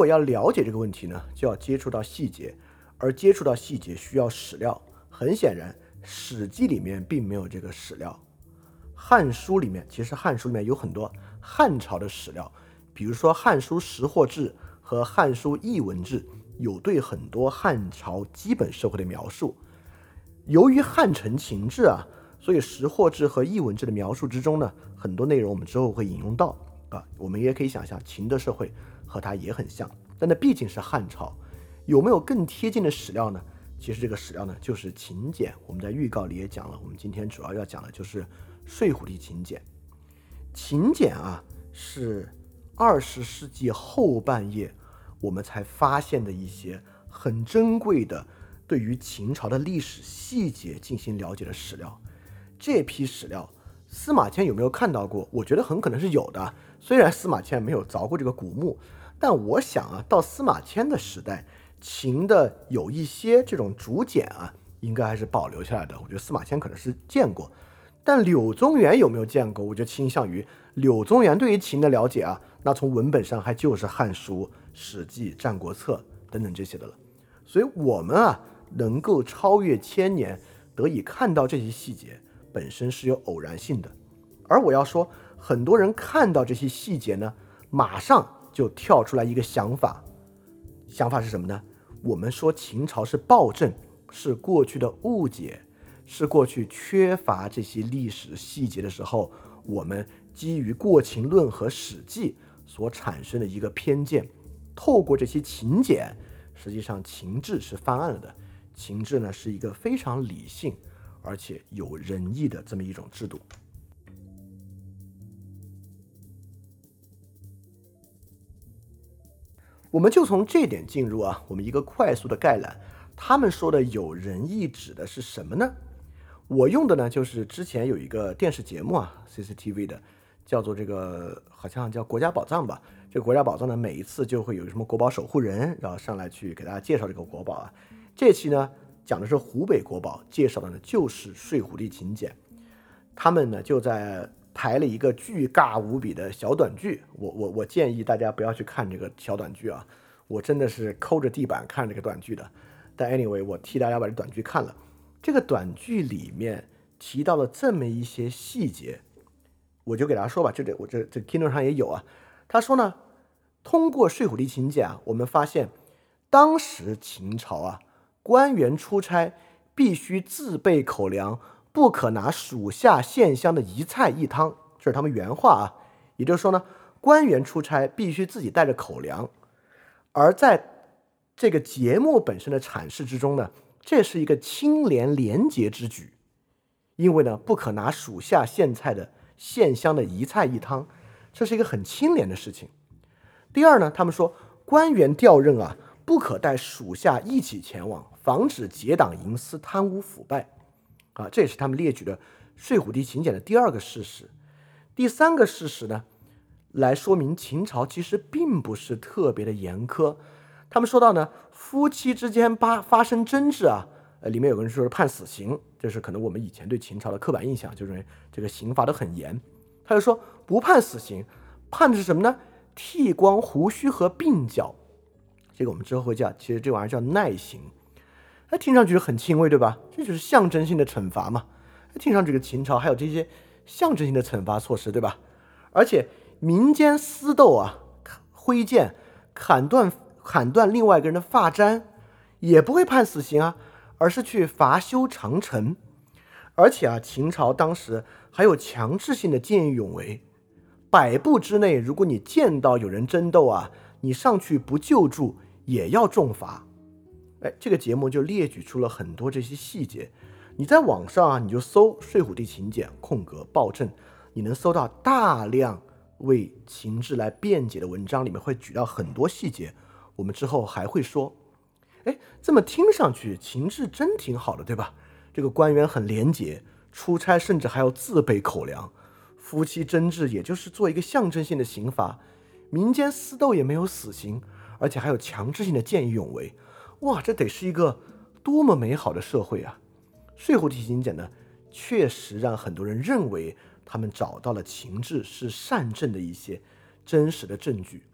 如果要了解这个问题呢，就要接触到细节，而接触到细节需要史料。很显然，《史记》里面并没有这个史料，《汉书》里面其实《汉书》里面有很多汉朝的史料，比如说《汉书·识货志》和《汉书·艺文志》，有对很多汉朝基本社会的描述。由于汉承秦制啊，所以《识货志》和《艺文志》的描述之中呢，很多内容我们之后会引用到啊。我们也可以想象，秦的社会和它也很像，但那毕竟是汉朝，有没有更贴近的史料呢？其实这个史料呢，就是秦简。我们在预告里也讲了，我们今天主要要讲的就是《睡虎地秦简》。秦简啊，是二十世纪后半叶我们才发现的一些很珍贵的。对于秦朝的历史细节进行了解的史料，这批史料司马迁有没有看到过？我觉得很可能是有的。虽然司马迁没有凿过这个古墓，但我想啊，到司马迁的时代，秦的有一些这种竹简啊，应该还是保留下来的。我觉得司马迁可能是见过，但柳宗元有没有见过？我就倾向于柳宗元对于秦的了解啊，那从文本上还就是《汉书》《史记》《战国策》等等这些的了。所以，我们啊。能够超越千年，得以看到这些细节，本身是有偶然性的。而我要说，很多人看到这些细节呢，马上就跳出来一个想法，想法是什么呢？我们说秦朝是暴政，是过去的误解，是过去缺乏这些历史细节的时候，我们基于《过秦论》和《史记》所产生的一个偏见。透过这些秦简，实际上秦制是翻案了的。秦制呢是一个非常理性而且有仁义的这么一种制度。我们就从这点进入啊，我们一个快速的概览。他们说的有仁义指的是什么呢？我用的呢就是之前有一个电视节目啊，CCTV 的，叫做这个好像叫《国家宝藏》吧。这个《国家宝藏》呢，每一次就会有什么国宝守护人，然后上来去给大家介绍这个国宝啊。这期呢讲的是湖北国宝，介绍的呢就是睡虎地秦简。他们呢就在排了一个巨尬无比的小短剧。我我我建议大家不要去看这个小短剧啊，我真的是抠着地板看这个短剧的。但 anyway，我替大家把这短剧看了。这个短剧里面提到了这么一些细节，我就给大家说吧。这里我这这 Kindle 上也有啊。他说呢，通过睡虎地秦简啊，我们发现当时秦朝啊。官员出差必须自备口粮，不可拿属下献香的一菜一汤，这是他们原话啊。也就是说呢，官员出差必须自己带着口粮。而在这个节目本身的阐释之中呢，这是一个清廉廉洁之举，因为呢，不可拿属下献菜的献香的一菜一汤，这是一个很清廉的事情。第二呢，他们说官员调任啊。不可带属下一起前往，防止结党营私、贪污腐败。啊，这也是他们列举的睡虎地秦简的第二个事实。第三个事实呢，来说明秦朝其实并不是特别的严苛。他们说到呢，夫妻之间发发生争执啊，呃，里面有个人说是判死刑，这是可能我们以前对秦朝的刻板印象，就认为这个刑罚都很严。他就说不判死刑，判的是什么呢？剃光胡须和鬓角。这个我们之后会叫，其实这玩意儿叫耐刑，哎，听上去很轻微，对吧？这就是象征性的惩罚嘛。听上去，这个秦朝还有这些象征性的惩罚措施，对吧？而且民间私斗啊，挥剑砍断砍断另外一个人的发簪，也不会判死刑啊，而是去罚修长城。而且啊，秦朝当时还有强制性的见义勇为，百步之内，如果你见到有人争斗啊，你上去不救助。也要重罚，哎，这个节目就列举出了很多这些细节。你在网上啊，你就搜《睡虎地秦简》空格暴政，你能搜到大量为秦制来辩解的文章，里面会举到很多细节。我们之后还会说，哎，这么听上去秦制真挺好的，对吧？这个官员很廉洁，出差甚至还要自备口粮，夫妻争执也就是做一个象征性的刑罚，民间私斗也没有死刑。而且还有强制性的见义勇为，哇，这得是一个多么美好的社会啊！睡虎地秦简呢，确实让很多人认为他们找到了秦制是善政的一些真实的证据。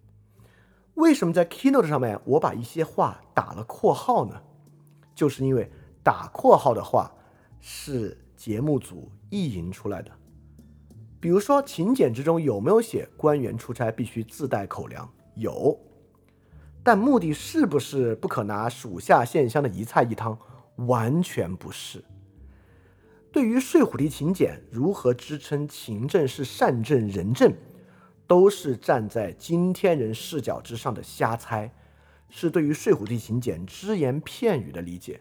为什么在 Keynote 上面我把一些话打了括号呢？就是因为打括号的话是节目组意淫出来的。比如说请柬之中有没有写官员出差必须自带口粮？有，但目的是不是不可拿属下县乡的一菜一汤？完全不是。对于睡虎地秦简如何支撑勤政是善政仁政，都是站在今天人视角之上的瞎猜，是对于睡虎地秦简只言片语的理解。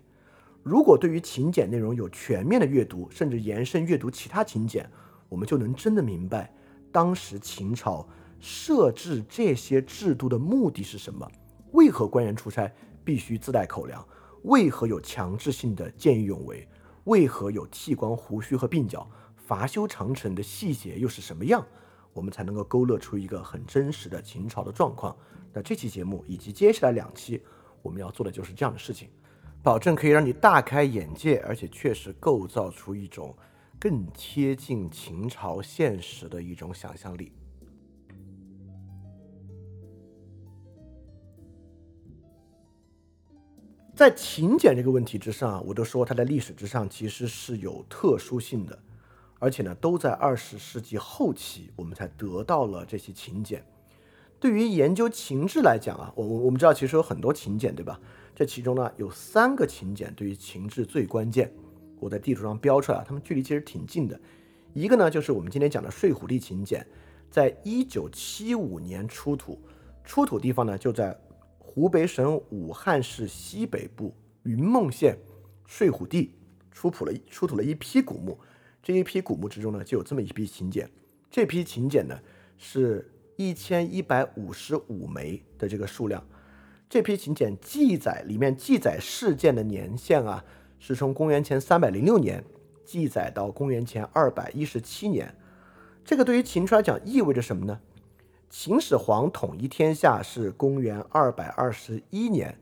如果对于秦简内容有全面的阅读，甚至延伸阅读其他秦简，我们就能真的明白当时秦朝设置这些制度的目的是什么？为何官员出差必须自带口粮？为何有强制性的见义勇为？为何有剃光胡须和鬓角、伐修长城的细节又是什么样？我们才能够勾勒出一个很真实的秦朝的状况。那这期节目以及接下来两期，我们要做的就是这样的事情，保证可以让你大开眼界，而且确实构造出一种更贴近秦朝现实的一种想象力。在勤俭这个问题之上，我都说它在历史之上其实是有特殊性的，而且呢，都在二十世纪后期我们才得到了这些勤俭。对于研究情志来讲啊，我我我们知道其实有很多勤俭，对吧？这其中呢有三个勤俭对于情志最关键，我在地图上标出来，它们距离其实挺近的。一个呢就是我们今天讲的睡虎地勤俭，在一九七五年出土，出土地方呢就在。湖北省武汉市西北部云梦县睡虎地出土了出土了一批古墓，这一批古墓之中呢，就有这么一批秦简。这批秦简呢，是一千一百五十五枚的这个数量。这批秦简记载里面记载事件的年限啊，是从公元前三百零六年记载到公元前二百一十七年。这个对于秦来讲意味着什么呢？秦始皇统一天下是公元二百二十一年，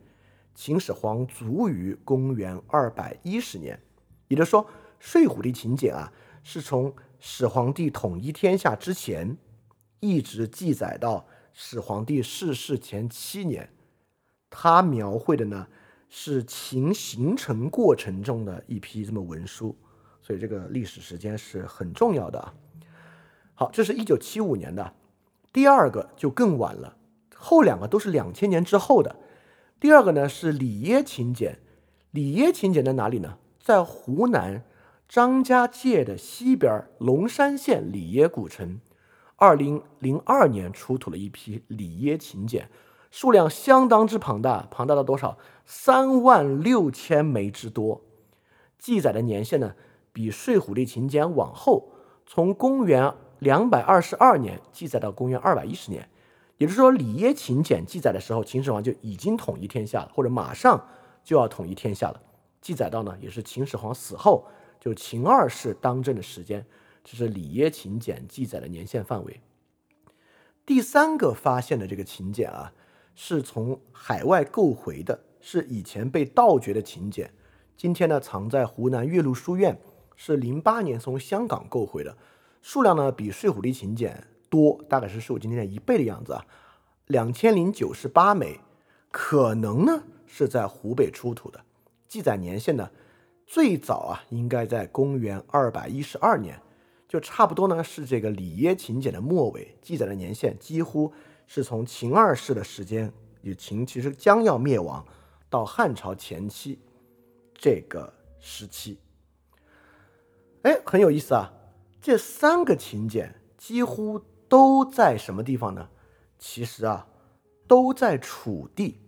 秦始皇卒于公元二百一十年，也就是说，睡虎地秦简啊，是从始皇帝统一天下之前，一直记载到始皇帝逝世前七年。它描绘的呢，是秦形成过程中的一批这么文书，所以这个历史时间是很重要的。好，这是一九七五年的。第二个就更晚了，后两个都是两千年之后的。第二个呢是里耶秦简，里耶秦简在哪里呢？在湖南张家界的西边龙山县里耶古城。二零零二年出土了一批里耶秦简，数量相当之庞大，庞大到多少？三万六千枚之多。记载的年限呢，比睡虎地秦简往后，从公元。两百二十二年记载到公元二百一十年，也就是说，里耶秦简记载的时候，秦始皇就已经统一天下了，或者马上就要统一天下了。记载到呢，也是秦始皇死后，就秦二世当政的时间，这是里耶秦简记载的年限范围。第三个发现的这个秦简啊，是从海外购回的，是以前被盗掘的秦简，今天呢藏在湖南岳麓书院，是零八年从香港购回的。数量呢比睡虎地秦简多，大概是睡虎今天的一倍的样子啊，两千零九十八枚，可能呢是在湖北出土的。记载年限呢，最早啊应该在公元二百一十二年，就差不多呢是这个里耶秦简的末尾。记载的年限几乎是从秦二世的时间，也秦其实将要灭亡，到汉朝前期这个时期。哎，很有意思啊。这三个秦简几乎都在什么地方呢？其实啊，都在楚地。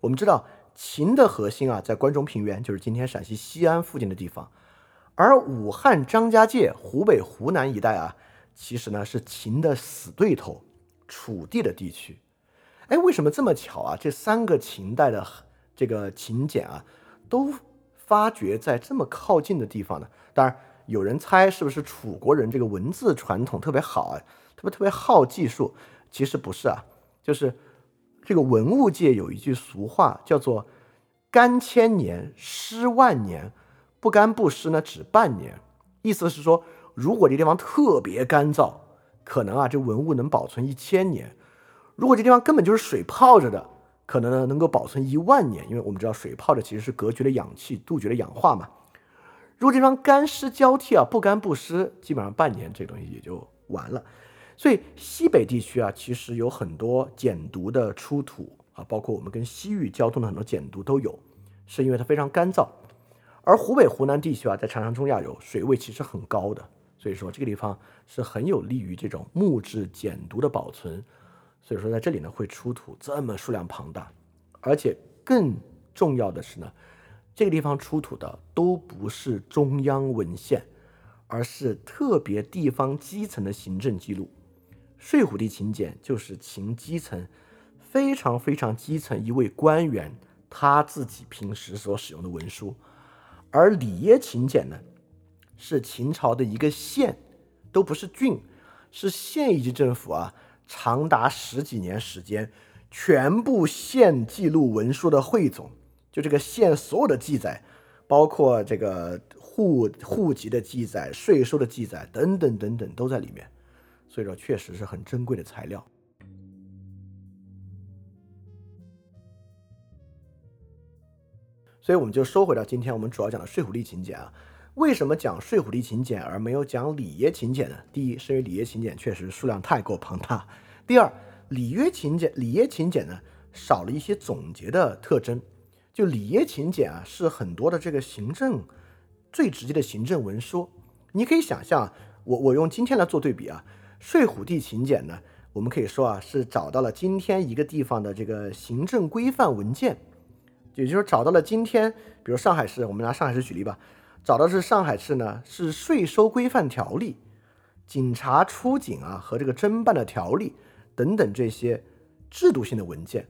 我们知道秦的核心啊，在关中平原，就是今天陕西西安附近的地方。而武汉张家界、湖北、湖南一带啊，其实呢是秦的死对头，楚地的地区。哎，为什么这么巧啊？这三个秦代的这个秦简啊，都发掘在这么靠近的地方呢？当然。有人猜是不是楚国人这个文字传统特别好啊，特别特别好技术？其实不是啊，就是这个文物界有一句俗话叫做“干千年，湿万年，不干不湿呢，只半年”。意思是说，如果这地方特别干燥，可能啊这文物能保存一千年；如果这地方根本就是水泡着的，可能呢能够保存一万年，因为我们知道水泡着其实是隔绝了氧气，杜绝了氧化嘛。如果这地方干湿交替啊，不干不湿，基本上半年这东西也就完了。所以西北地区啊，其实有很多碱毒的出土啊，包括我们跟西域交通的很多碱毒都有，是因为它非常干燥。而湖北、湖南地区啊，在长江中下游，水位其实很高的，所以说这个地方是很有利于这种木质碱毒的保存。所以说在这里呢，会出土这么数量庞大，而且更重要的是呢。这个地方出土的都不是中央文献，而是特别地方基层的行政记录。睡虎地秦简就是秦基层非常非常基层一位官员他自己平时所使用的文书，而里耶秦简呢，是秦朝的一个县，都不是郡，是县一级政府啊，长达十几年时间，全部县记录文书的汇总。就这个县所有的记载，包括这个户户籍的记载、税收的记载等等等等，都在里面。所以说，确实是很珍贵的材料。所以我们就收回到今天我们主要讲的睡虎地秦简啊。为什么讲睡虎地秦简而没有讲里耶秦简呢？第一，是因为里耶秦简确实数量太过庞大；第二，里约秦简、里耶秦简呢少了一些总结的特征。就里耶秦简啊，是很多的这个行政最直接的行政文书。你可以想象，我我用今天来做对比啊，睡虎地秦简呢，我们可以说啊，是找到了今天一个地方的这个行政规范文件，也就是找到了今天，比如上海市，我们拿上海市举例吧，找到是上海市呢是税收规范条例、警察出警啊和这个侦办的条例等等这些制度性的文件，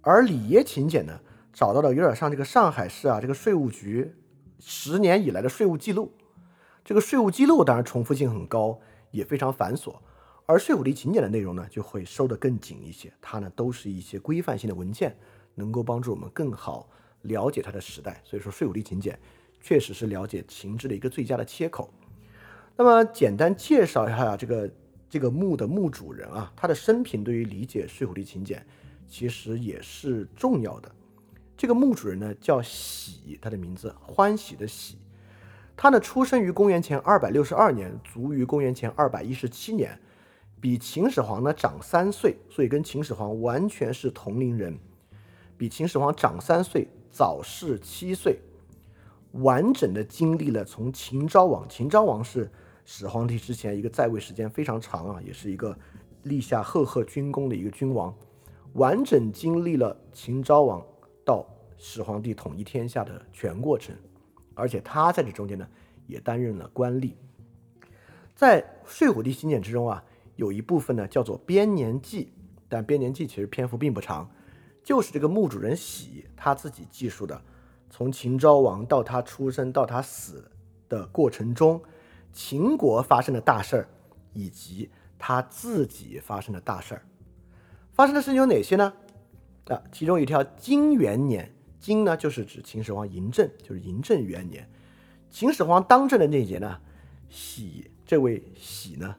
而里耶秦简呢。找到了有点像这个上海市啊，这个税务局十年以来的税务记录。这个税务记录当然重复性很高，也非常繁琐。而税务地勤俭的内容呢，就会收得更紧一些。它呢，都是一些规范性的文件，能够帮助我们更好了解它的时代。所以说，税务地勤俭确实是了解情志的一个最佳的切口。那么，简单介绍一下这个这个墓的墓主人啊，他的生平对于理解税务地勤俭其实也是重要的。这个墓主人呢叫喜，他的名字欢喜的喜，他呢出生于公元前二百六十二年，卒于公元前二百一十七年，比秦始皇呢长三岁，所以跟秦始皇完全是同龄人，比秦始皇长三岁，早逝七岁，完整的经历了从秦昭王，秦昭王是始皇帝之前一个在位时间非常长啊，也是一个立下赫赫军功的一个君王，完整经历了秦昭王。到始皇帝统一天下的全过程，而且他在这中间呢，也担任了官吏。在睡虎地秦简之中啊，有一部分呢叫做编年记，但编年记其实篇幅并不长，就是这个墓主人喜他自己记述的，从秦昭王到他出生到他死的过程中，秦国发生的大事儿，以及他自己发生的大事儿。发生的事情有哪些呢？啊，其中一条金元年，金呢就是指秦始皇嬴政，就是嬴政元年。秦始皇当政的那一年呢，喜这位喜呢，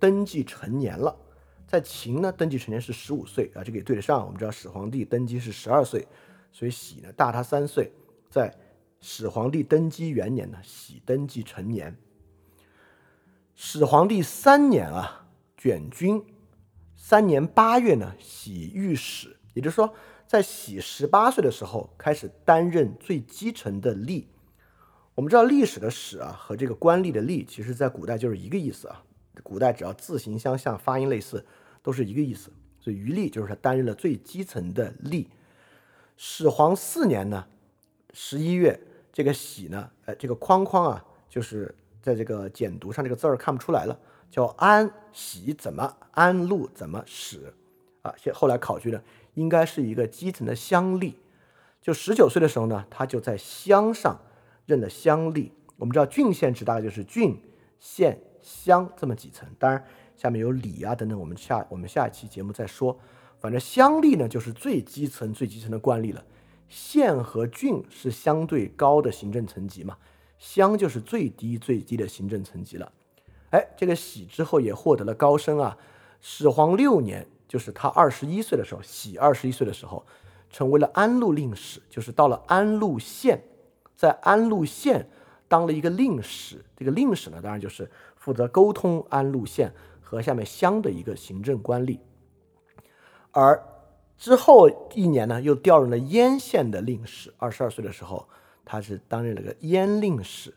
登基成年了。在秦呢，登基成年是十五岁啊，这个也对得上。我们知道始皇帝登基是十二岁，所以喜呢大他三岁。在始皇帝登基元年呢，喜登基成年。始皇帝三年啊，卷军，三年八月呢，喜御史。也就是说，在喜十八岁的时候开始担任最基层的吏。我们知道历史的史啊和这个官吏的吏，其实在古代就是一个意思啊。古代只要字形相像、发音类似，都是一个意思。所以余吏就是他担任了最基层的吏。始皇四年呢，十一月，这个喜呢，呃，这个框框啊，就是在这个简读上这个字儿看不出来了，叫安喜怎么安禄怎么始啊？现后来考据呢。应该是一个基层的乡吏，就十九岁的时候呢，他就在乡上任了乡吏。我们知道郡县制大概就是郡、县、乡这么几层，当然下面有里啊等等，我们下我们下一期节目再说。反正乡吏呢就是最基层、最基层的官吏了。县和郡是相对高的行政层级嘛，乡就是最低最低的行政层级了。哎，这个喜之后也获得了高升啊。始皇六年。就是他二十一岁的时候，喜二十一岁的时候，成为了安陆令史，就是到了安陆县，在安陆县当了一个令史。这个令史呢，当然就是负责沟通安陆县和下面乡的一个行政官吏。而之后一年呢，又调任了燕县的令史。二十二岁的时候，他是担任了个燕令史。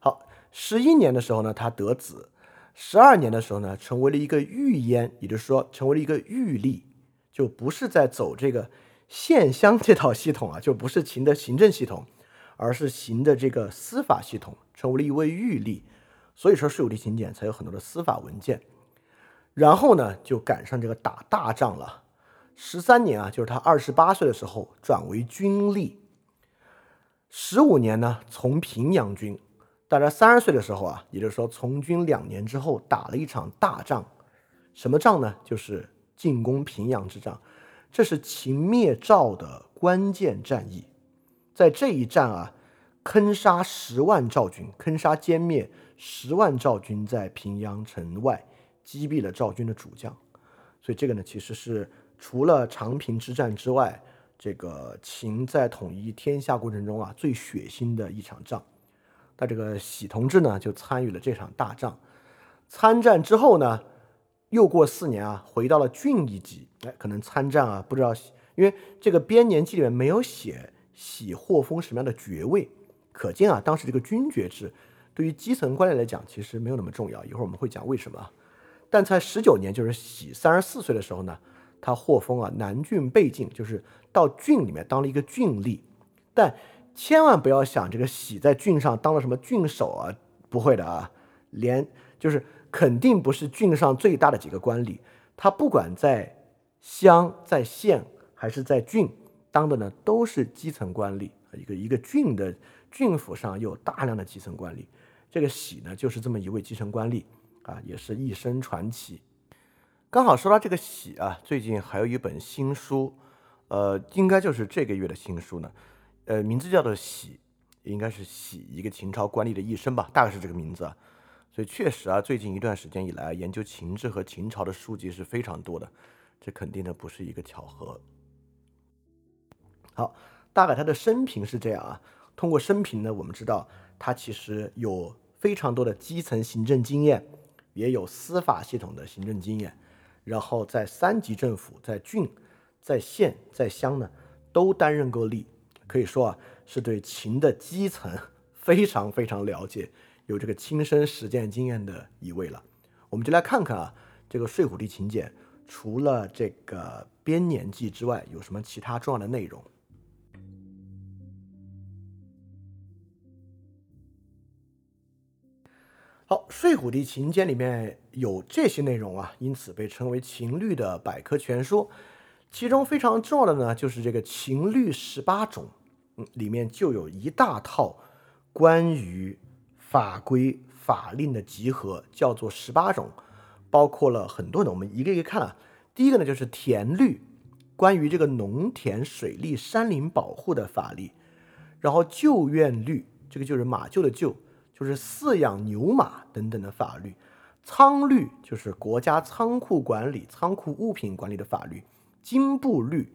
好，十一年的时候呢，他得子。十二年的时候呢，成为了一个御焉，也就是说，成为了一个御吏，就不是在走这个县乡这套系统啊，就不是秦的行政系统，而是行的这个司法系统，成为了一位御吏。所以说，税务地秦简才有很多的司法文件。然后呢，就赶上这个打大仗了。十三年啊，就是他二十八岁的时候转为军吏。十五年呢，从平阳军。大概三十岁的时候啊，也就是说从军两年之后，打了一场大仗，什么仗呢？就是进攻平阳之仗。这是秦灭赵的关键战役。在这一战啊，坑杀十万赵军，坑杀歼灭十万赵军，在平阳城外击毙了赵军的主将。所以这个呢，其实是除了长平之战之外，这个秦在统一天下过程中啊最血腥的一场仗。那这个喜同志呢，就参与了这场大仗。参战之后呢，又过四年啊，回到了郡一级。哎，可能参战啊，不知道，因为这个编年记里面没有写喜获封什么样的爵位，可见啊，当时这个军爵制对于基层官吏来讲，其实没有那么重要。一会儿我们会讲为什么。但在十九年，就是喜三十四岁的时候呢，他获封啊南郡备进，就是到郡里面当了一个郡吏，但。千万不要想这个喜在郡上当了什么郡守啊，不会的啊，连就是肯定不是郡上最大的几个官吏，他不管在乡、在县还是在郡当的呢，都是基层官吏。一个一个郡的郡府上有大量的基层官吏，这个喜呢就是这么一位基层官吏啊，也是一生传奇。刚好说到这个喜啊，最近还有一本新书，呃，应该就是这个月的新书呢。呃，名字叫做《喜》，应该是喜一个秦朝官吏的一生吧，大概是这个名字啊。所以确实啊，最近一段时间以来，研究秦制和秦朝的书籍是非常多的，这肯定的不是一个巧合。好，大概他的生平是这样啊。通过生平呢，我们知道他其实有非常多的基层行政经验，也有司法系统的行政经验，然后在三级政府、在郡、在县、在乡呢，都担任过吏。可以说啊，是对秦的基层 非常非常了解，有这个亲身实践经验的一位了。我们就来看看啊，这个《睡虎地秦简》除了这个编年记之外，有什么其他重要的内容？好，《睡虎地秦简》里面有这些内容啊，因此被称为秦律的百科全书。其中非常重要的呢，就是这个秦律十八种。里面就有一大套关于法规法令的集合，叫做十八种，包括了很多的。我们一个一个看啊。第一个呢，就是田律，关于这个农田、水利、山林保护的法律。然后厩院律，这个就是马厩的厩，就是饲养牛马等等的法律。仓律就是国家仓库管理、仓库物品管理的法律。金布律。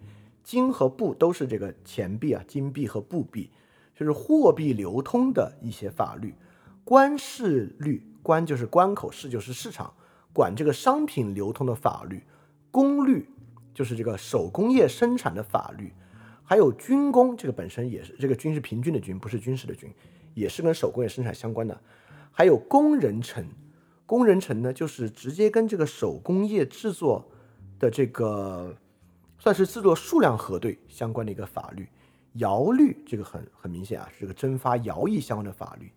金和布都是这个钱币啊，金币和布币，就是货币流通的一些法律。关市律，关就是关口，市就是市场，管这个商品流通的法律。工律就是这个手工业生产的法律。还有军工，这个本身也是这个军是平均的军，不是军事的军，也是跟手工业生产相关的。还有工人城，工人城呢，就是直接跟这个手工业制作的这个。算是制作数量核对相关的一个法律，徭律这个很很明显啊，是这个征发徭役相关的法律。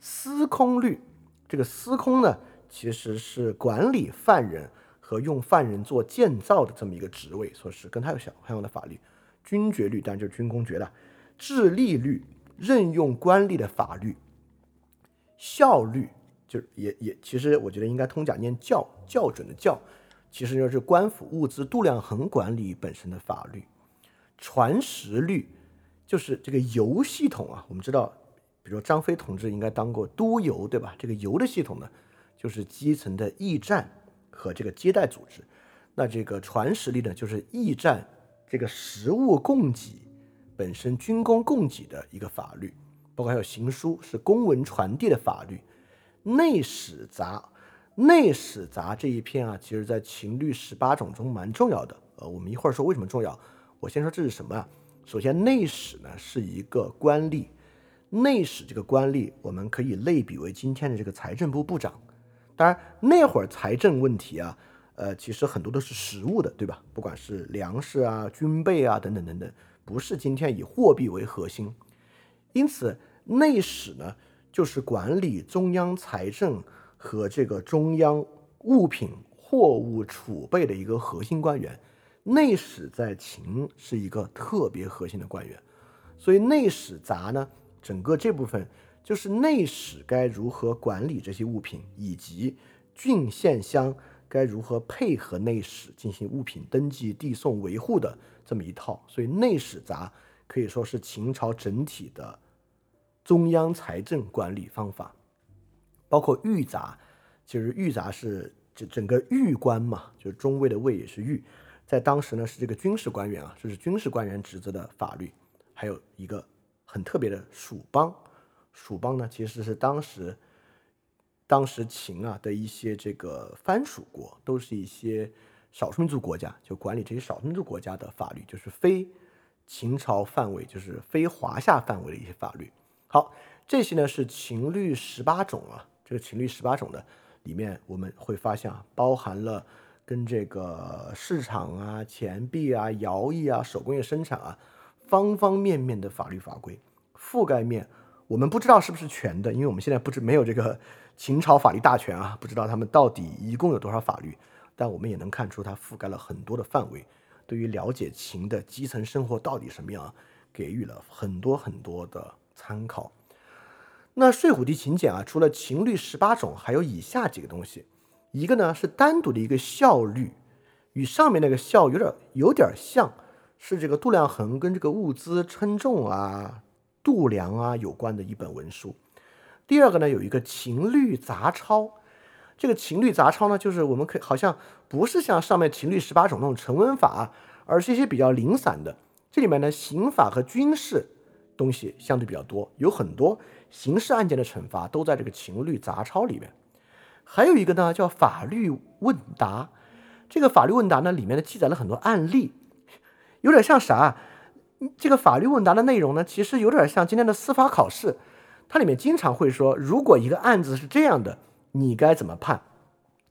司空律，这个司空呢，其实是管理犯人和用犯人做建造的这么一个职位，所以是跟他有相相关的法律。军爵律当然就是军功爵了。治吏律，任用官吏的法律。效律就是也也其实我觉得应该通假念校校准的校。其实就是官府物资度量衡管理本身的法律，传食律就是这个邮系统啊。我们知道，比如张飞同志应该当过都邮，对吧？这个邮的系统呢，就是基层的驿站和这个接待组织。那这个传实力呢，就是驿站这个食物供给本身军工供给的一个法律，包括还有行书是公文传递的法律。内史杂，内史杂这一篇啊，其实在秦律十八种中蛮重要的。呃，我们一会儿说为什么重要。我先说这是什么啊？首先，内史呢是一个官吏，内史这个官吏，我们可以类比为今天的这个财政部部长。当然，那会儿财政问题啊，呃，其实很多都是实物的，对吧？不管是粮食啊、军备啊等等等等，不是今天以货币为核心。因此，内史呢。就是管理中央财政和这个中央物品货物储备的一个核心官员，内史在秦是一个特别核心的官员，所以内史杂呢，整个这部分就是内史该如何管理这些物品，以及郡县乡该如何配合内史进行物品登记、递送、维护的这么一套，所以内史杂可以说是秦朝整体的。中央财政管理方法，包括御杂，其实御杂是整整个御官嘛，就是中尉的尉也是御，在当时呢是这个军事官员啊，这是军事官员职责的法律。还有一个很特别的蜀邦，蜀邦呢其实是当时当时秦啊的一些这个藩属国，都是一些少数民族国家，就管理这些少数民族国家的法律，就是非秦朝范围，就是非华夏范围的一些法律。好，这些呢是秦律十八种啊。这个秦律十八种的里面，我们会发现啊，包含了跟这个市场啊、钱币啊、徭役啊、手工业生产啊，方方面面的法律法规覆盖面，我们不知道是不是全的，因为我们现在不知没有这个秦朝法律大全啊，不知道他们到底一共有多少法律。但我们也能看出，它覆盖了很多的范围，对于了解秦的基层生活到底什么样，给予了很多很多的。参考，那《睡虎地秦简》啊，除了秦律十八种，还有以下几个东西。一个呢是单独的一个效律，与上面那个效有点有点像，是这个度量衡跟这个物资称重啊、度量啊有关的一本文书。第二个呢有一个秦律杂抄，这个秦律杂抄呢，就是我们可以好像不是像上面秦律十八种那种成文法，而是一些比较零散的。这里面呢刑法和军事。东西相对比较多，有很多刑事案件的惩罚都在这个秦律杂抄里面。还有一个呢，叫法律问答。这个法律问答呢，里面呢记载了很多案例，有点像啥？这个法律问答的内容呢，其实有点像今天的司法考试。它里面经常会说，如果一个案子是这样的，你该怎么判？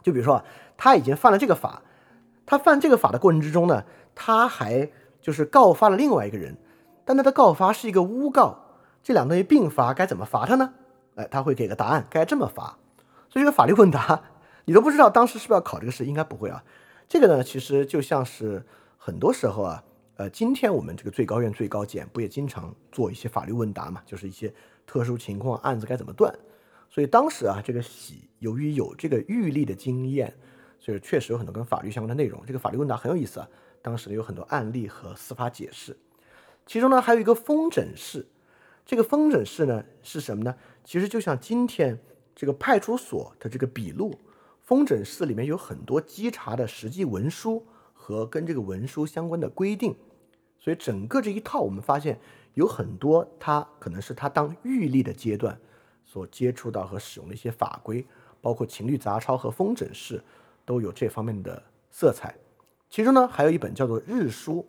就比如说，他已经犯了这个法，他犯这个法的过程之中呢，他还就是告发了另外一个人。但他的告发是一个诬告，这两东西并罚，该怎么罚他呢？哎，他会给个答案，该这么罚。所以这个法律问答，你都不知道当时是不是要考这个试，应该不会啊。这个呢，其实就像是很多时候啊，呃，今天我们这个最高院、最高检不也经常做一些法律问答嘛？就是一些特殊情况案子该怎么断。所以当时啊，这个喜由于有这个预立的经验，所以确实有很多跟法律相关的内容。这个法律问答很有意思啊，当时有很多案例和司法解释。其中呢，还有一个风诊室。这个风诊室呢是什么呢？其实就像今天这个派出所的这个笔录，风诊室里面有很多稽查的实际文书和跟这个文书相关的规定。所以整个这一套，我们发现有很多他可能是他当狱吏的阶段所接触到和使用的一些法规，包括秦律杂抄和风诊室都有这方面的色彩。其中呢，还有一本叫做《日书》。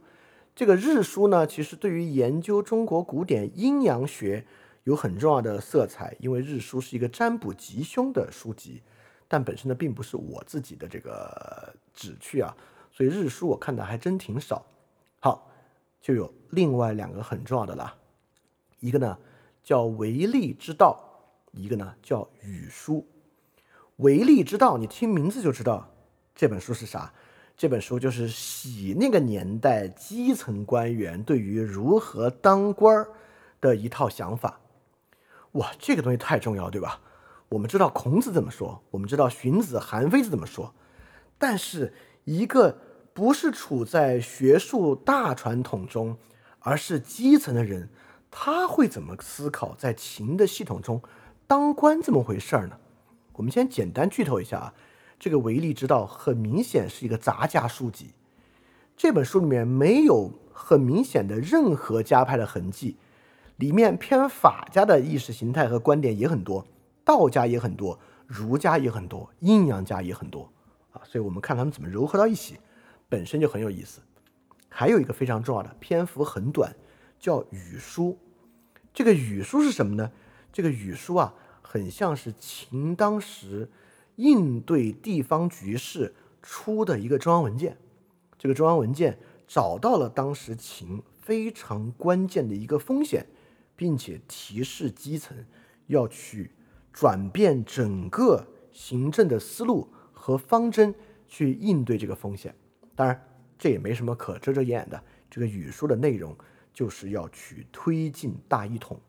这个日书呢，其实对于研究中国古典阴阳学有很重要的色彩，因为日书是一个占卜吉凶的书籍，但本身呢并不是我自己的这个旨趣啊，所以日书我看的还真挺少。好，就有另外两个很重要的啦，一个呢叫为利之道，一个呢叫语书。为利之道，你听名字就知道这本书是啥。这本书就是洗那个年代基层官员对于如何当官儿的一套想法。哇，这个东西太重要，对吧？我们知道孔子怎么说，我们知道荀子、韩非子怎么说，但是一个不是处在学术大传统中，而是基层的人，他会怎么思考在秦的系统中当官这么回事儿呢？我们先简单剧透一下啊。这个唯利之道很明显是一个杂家书籍。这本书里面没有很明显的任何家派的痕迹，里面偏法家的意识形态和观点也很多，道家也很多，儒家也很多，阴阳家也很多啊。所以我们看他们怎么糅合到一起，本身就很有意思。还有一个非常重要的篇幅很短，叫语书。这个语书是什么呢？这个语书啊，很像是秦当时应对地方局势出的一个中央文件。这个中央文件找到了当时秦非常关键的一个风险，并且提示基层要去转变整个行政的思路和方针去应对这个风险。当然。这也没什么可遮遮掩掩的。这个语书的内容就是要去推进大一统，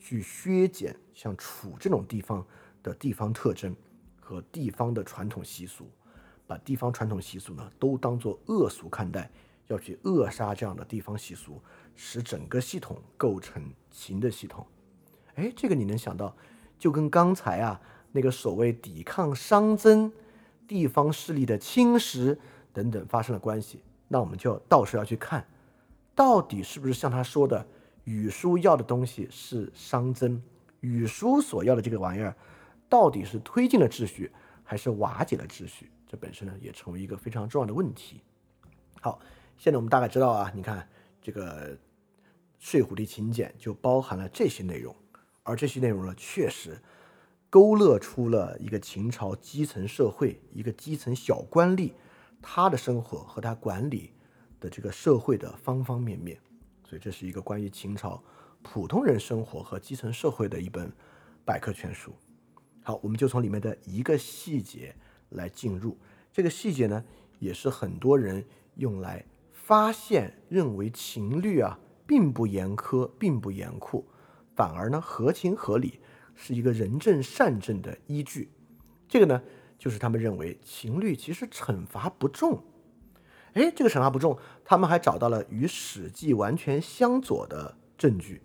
去削减像楚这种地方的地方特征和地方的传统习俗，把地方传统习俗呢都当做恶俗看待，要去扼杀这样的地方习俗，使整个系统构成秦的系统。哎，这个你能想到，就跟刚才啊那个所谓抵抗商增、地方势力的侵蚀等等发生了关系。那我们就到时候要去看，到底是不是像他说的，语书要的东西是熵增，语书所要的这个玩意儿，到底是推进了秩序，还是瓦解了秩序？这本身呢，也成为一个非常重要的问题。好，现在我们大概知道啊，你看这个《睡虎地秦简》就包含了这些内容，而这些内容呢，确实勾勒出了一个秦朝基层社会，一个基层小官吏。他的生活和他管理的这个社会的方方面面，所以这是一个关于秦朝普通人生活和基层社会的一本百科全书。好，我们就从里面的一个细节来进入。这个细节呢，也是很多人用来发现认为秦律啊并不严苛，并不严酷，反而呢合情合理，是一个仁政善政的依据。这个呢。就是他们认为秦律其实惩罚不重，哎，这个惩罚不重，他们还找到了与《史记》完全相左的证据。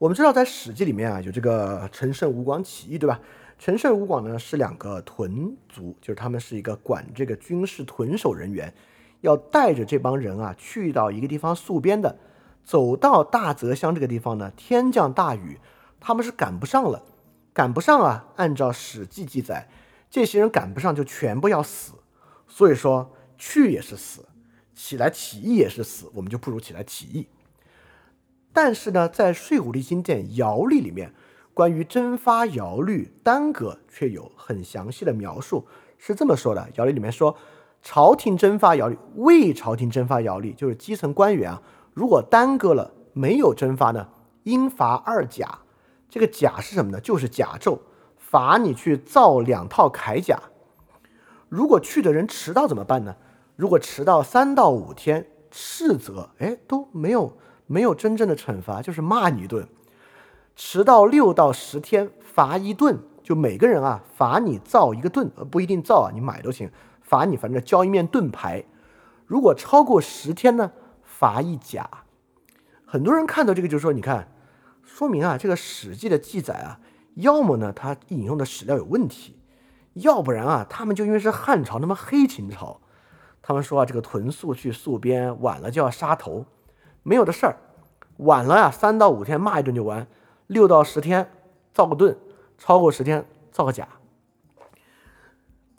我们知道，在《史记》里面啊，有这个陈胜吴广起义，对吧？陈胜吴广呢是两个屯卒，就是他们是一个管这个军事屯守人员，要带着这帮人啊去到一个地方戍边的。走到大泽乡这个地方呢，天降大雨，他们是赶不上了，赶不上啊！按照《史记》记载，这些人赶不上就全部要死，所以说去也是死，起来起义也是死，我们就不如起来起义。但是呢，在《睡虎地经典尧律》里面，关于征发尧律耽搁却有很详细的描述，是这么说的：尧律里面说，朝廷征发尧律，为朝廷征发尧律，就是基层官员啊。如果耽搁了没有征发呢，应罚二甲。这个甲是什么呢？就是甲胄，罚你去造两套铠甲。如果去的人迟到怎么办呢？如果迟到三到五天，斥责，哎，都没有没有真正的惩罚，就是骂你一顿。迟到六到十天，罚一顿，就每个人啊罚你造一个盾，呃不一定造啊，你买都行，罚你反正交一面盾牌。如果超过十天呢？罚一甲，很多人看到这个就说：“你看，说明啊，这个《史记》的记载啊，要么呢，他引用的史料有问题，要不然啊，他们就因为是汉朝，那么黑秦朝，他们说啊，这个屯宿去戍边晚了就要杀头，没有的事儿，晚了呀，三到五天骂一顿就完，六到十天造个盾，超过十天造个甲。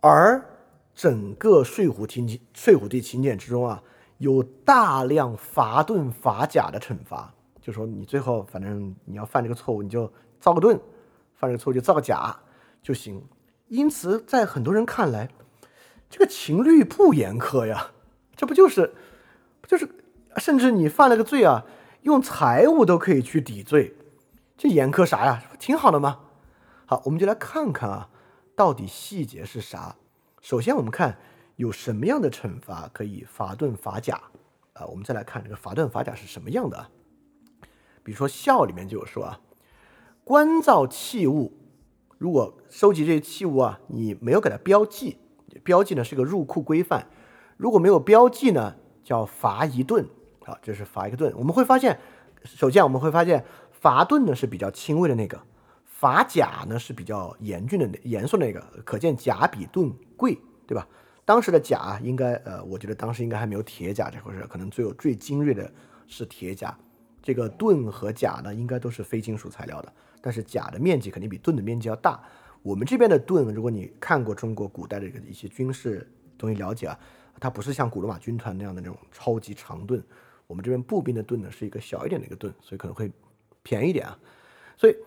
而整个《睡虎听睡虎地秦简》之中啊。”有大量罚盾罚甲的惩罚，就说你最后反正你要犯这个错误，你就造个盾；犯这个错误就造个甲就行。因此，在很多人看来，这个秦律不严苛呀，这不就是不就是？甚至你犯了个罪啊，用财物都可以去抵罪，这严苛啥呀？挺好的吗？好，我们就来看看啊，到底细节是啥。首先，我们看。有什么样的惩罚可以罚顿罚甲？啊，我们再来看这个罚顿罚甲是什么样的。比如说《孝》里面就有说啊，官造器物，如果收集这些器物啊，你没有给它标记，标记呢是个入库规范。如果没有标记呢，叫罚一顿。好，这是罚一个盾。我们会发现，首先我们会发现罚盾呢是比较轻微的那个，罚甲呢是比较严峻的、严肃那个。可见甲比盾贵，对吧？当时的甲应该，呃，我觉得当时应该还没有铁甲这回事，可能最有最精锐的是铁甲。这个盾和甲呢，应该都是非金属材料的，但是甲的面积肯定比盾的面积要大。我们这边的盾，如果你看过中国古代的一个一些军事东西了解啊，它不是像古罗马军团那样的那种超级长盾，我们这边步兵的盾呢是一个小一点的一个盾，所以可能会便宜点啊。所以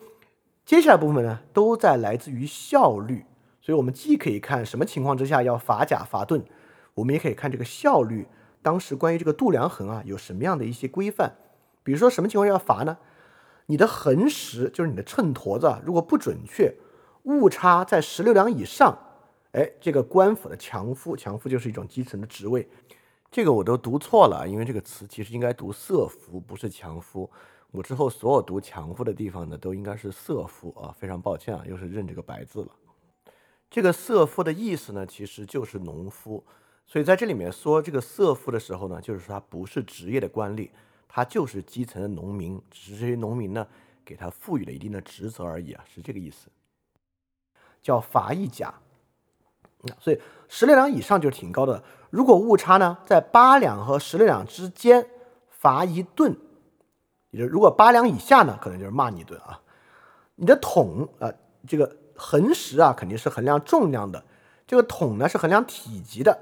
接下来部分呢，都在来自于效率。所以我们既可以看什么情况之下要罚甲罚盾，我们也可以看这个效率。当时关于这个度量衡啊，有什么样的一些规范？比如说什么情况要罚呢？你的横时就是你的秤砣子，啊如果不准确，误差在十六两以上，哎，这个官府的强夫，强夫就是一种基层的职位，这个我都读错了，因为这个词其实应该读色夫，不是强夫。我之后所有读强夫的地方呢，都应该是色夫啊，非常抱歉啊，又是认这个白字了。这个色夫的意思呢，其实就是农夫，所以在这里面说这个色夫的时候呢，就是说他不是职业的官吏。他就是基层的农民，只是这些农民呢，给他赋予了一定的职责而已啊，是这个意思。叫罚一甲，所以十六两以上就挺高的。如果误差呢在八两和十六两之间，罚一顿。也就如果八两以下呢，可能就是骂你一顿啊。你的桶啊，这个横石啊，肯定是衡量重量的，这个桶呢是衡量体积的。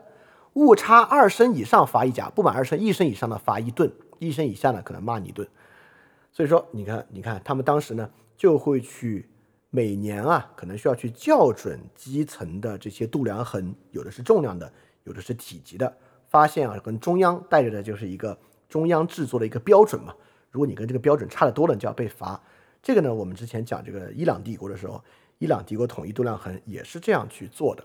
误差二升以上罚一甲，不满二升一升以上的罚一顿。一升以下呢，可能骂你一顿。所以说，你看，你看，他们当时呢，就会去每年啊，可能需要去校准基层的这些度量衡，有的是重量的，有的是体积的。发现啊，跟中央带着的就是一个中央制作的一个标准嘛。如果你跟这个标准差的多了，你就要被罚。这个呢，我们之前讲这个伊朗帝国的时候，伊朗帝国统一度量衡也是这样去做的。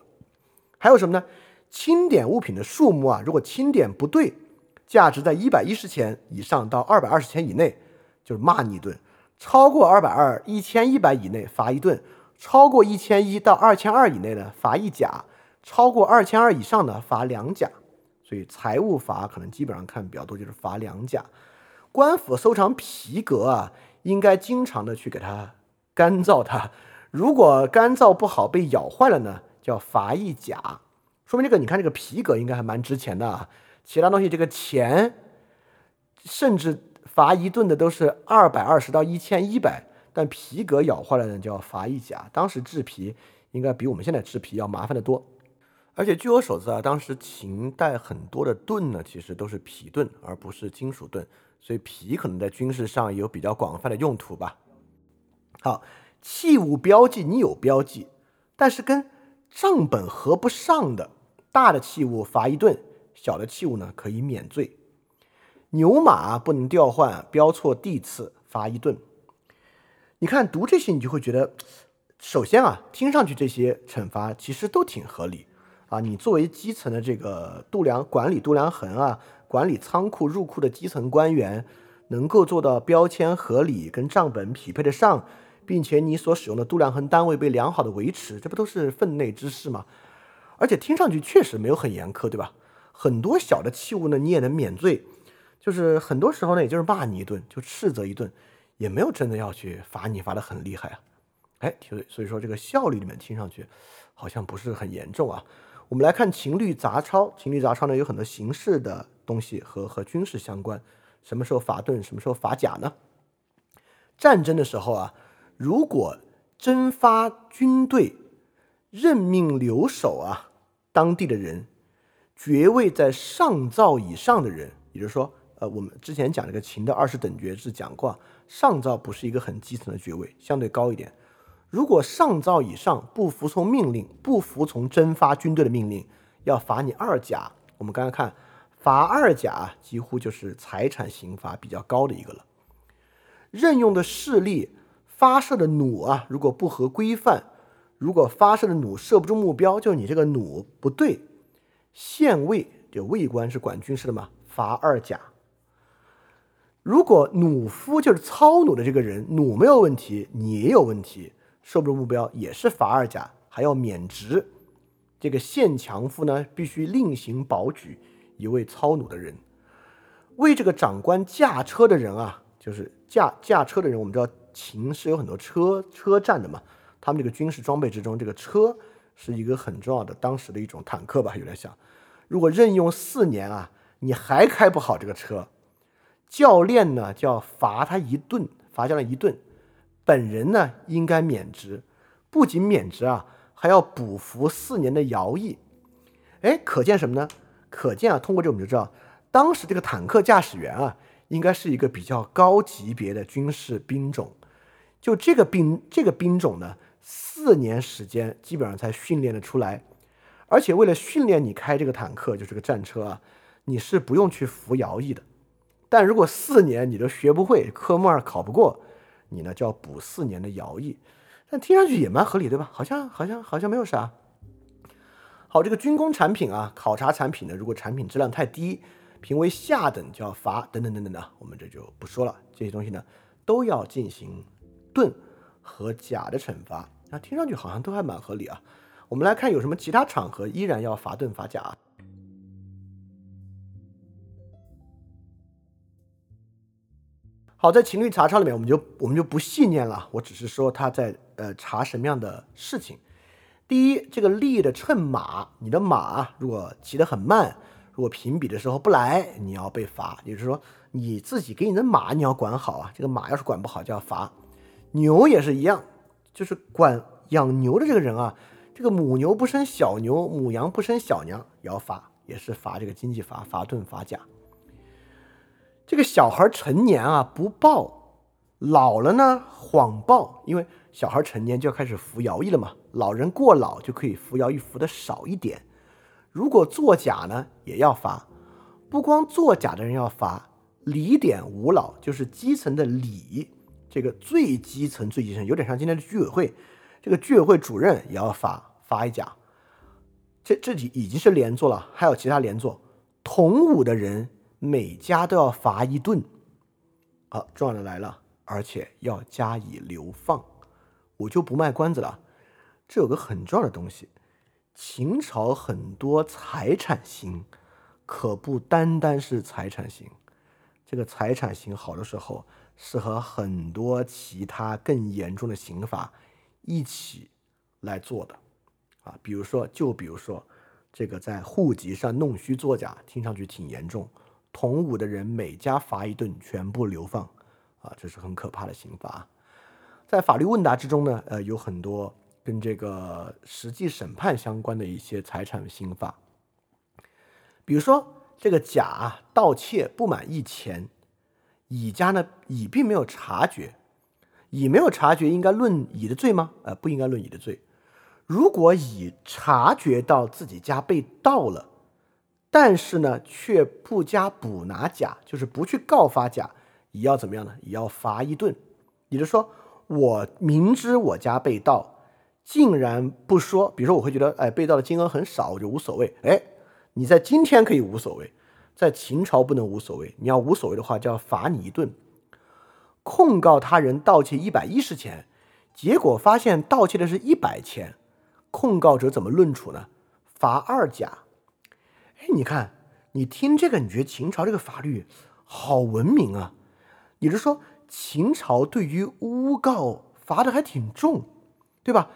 还有什么呢？清点物品的数目啊，如果清点不对。价值在一百一十钱以上到二百二十钱以内，就是骂你一顿；超过二百二一千一百以内罚一顿；超过一千一到二千二以内的罚一甲；超过二千二以上的罚两甲。所以财务罚可能基本上看比较多，就是罚两甲。官府收藏皮革啊，应该经常的去给它干燥它，如果干燥不好被咬坏了呢，叫罚一甲。说明这个你看这个皮革应该还蛮值钱的啊。其他东西，这个钱，甚至罚一顿的都是二百二十到一千一百，但皮革咬坏了呢，就要罚一甲。当时制皮应该比我们现在制皮要麻烦的多。而且据我所知啊，当时秦代很多的盾呢，其实都是皮盾，而不是金属盾，所以皮可能在军事上有比较广泛的用途吧。好，器物标记你有标记，但是跟账本合不上的大的器物罚一顿。小的器物呢可以免罪，牛马不能调换，标错地次罚一顿。你看读这些，你就会觉得，首先啊，听上去这些惩罚其实都挺合理啊。你作为基层的这个度量管理度量衡啊，管理仓库入库的基层官员，能够做到标签合理，跟账本匹配得上，并且你所使用的度量衡单位被良好的维持，这不都是分内之事吗？而且听上去确实没有很严苛，对吧？很多小的器物呢，你也能免罪，就是很多时候呢，也就是骂你一顿，就斥责一顿，也没有真的要去罚你罚的很厉害啊。哎，所以所以说这个效率里面听上去好像不是很严重啊。我们来看秦律杂抄，秦律杂抄呢有很多形式的东西和和军事相关，什么时候罚盾，什么时候罚甲呢？战争的时候啊，如果征发军队，任命留守啊，当地的人。爵位在上造以上的人，也就是说，呃，我们之前讲这个秦的二十等爵制讲过，上造不是一个很基层的爵位，相对高一点。如果上造以上不服从命令，不服从征发军队的命令，要罚你二甲。我们刚才看，罚二甲几乎就是财产刑罚比较高的一个了。任用的势力发射的弩啊，如果不合规范，如果发射的弩射不中目标，就是你这个弩不对。县尉就尉官是管军事的嘛，罚二甲。如果弩夫就是操弩的这个人，弩没有问题，你也有问题，射不中目标也是罚二甲，还要免职。这个县强夫呢，必须另行保举一位操弩的人。为这个长官驾车的人啊，就是驾驾车的人，我们知道秦是有很多车车站的嘛，他们这个军事装备之中，这个车是一个很重要的，当时的一种坦克吧，有点像。如果任用四年啊，你还开不好这个车，教练呢就要罚他一顿，罚教练一顿，本人呢应该免职，不仅免职啊，还要补服四年的徭役。哎，可见什么呢？可见啊，通过这我们就知道，当时这个坦克驾驶员啊，应该是一个比较高级别的军事兵种。就这个兵这个兵种呢，四年时间基本上才训练的出来。而且为了训练你开这个坦克，就是个战车啊，你是不用去服徭役的。但如果四年你都学不会，科目二考不过，你呢就要补四年的徭役。但听上去也蛮合理，对吧？好像好像好像没有啥。好，这个军工产品啊，考察产品呢，如果产品质量太低，评为下等就要罚，等等等等的，我们这就不说了。这些东西呢，都要进行盾和甲的惩罚。那听上去好像都还蛮合理啊。我们来看有什么其他场合依然要罚盾罚甲。好，在情侣查抄里面，我们就我们就不细念了，我只是说他在呃查什么样的事情。第一，这个力的称马，你的马如果骑得很慢，如果评比的时候不来，你要被罚。也就是说，你自己给你的马你要管好啊，这个马要是管不好就要罚。牛也是一样，就是管养牛的这个人啊。这个母牛不生小牛，母羊不生小羊，也要罚，也是罚这个经济罚，罚盾罚甲。这个小孩成年啊不报，老了呢谎报，因为小孩成年就要开始服徭役了嘛，老人过老就可以服徭役服的少一点。如果作假呢也要罚，不光作假的人要罚，礼典五老就是基层的礼，这个最基层最基层，有点像今天的居委会。这个居委会主任也要罚罚一甲，这这已已经是连坐了，还有其他连坐。同舞的人每家都要罚一顿。好，重要的来了，而且要加以流放。我就不卖关子了，这有个很重要的东西，秦朝很多财产刑，可不单单是财产刑。这个财产刑好的时候是和很多其他更严重的刑罚。一起来做的啊，比如说，就比如说，这个在户籍上弄虚作假，听上去挺严重。同舞的人每家罚一顿，全部流放啊，这是很可怕的刑罚。在法律问答之中呢，呃，有很多跟这个实际审判相关的一些财产刑法，比如说这个甲盗窃不满一钱，乙家呢乙并没有察觉。乙没有察觉，应该论乙的罪吗？呃，不应该论乙的罪。如果乙察觉到自己家被盗了，但是呢，却不加捕拿甲，就是不去告发甲，乙要怎么样呢？乙要罚一顿。也就是说，我明知我家被盗，竟然不说。比如说，我会觉得，哎，被盗的金额很少，我就无所谓。哎，你在今天可以无所谓，在秦朝不能无所谓。你要无所谓的话，就要罚你一顿。控告他人盗窃一百一十钱，结果发现盗窃的是一百钱，控告者怎么论处呢？罚二甲。哎，你看，你听这个，你觉得秦朝这个法律好文明啊？也就是说，秦朝对于诬告罚的还挺重，对吧？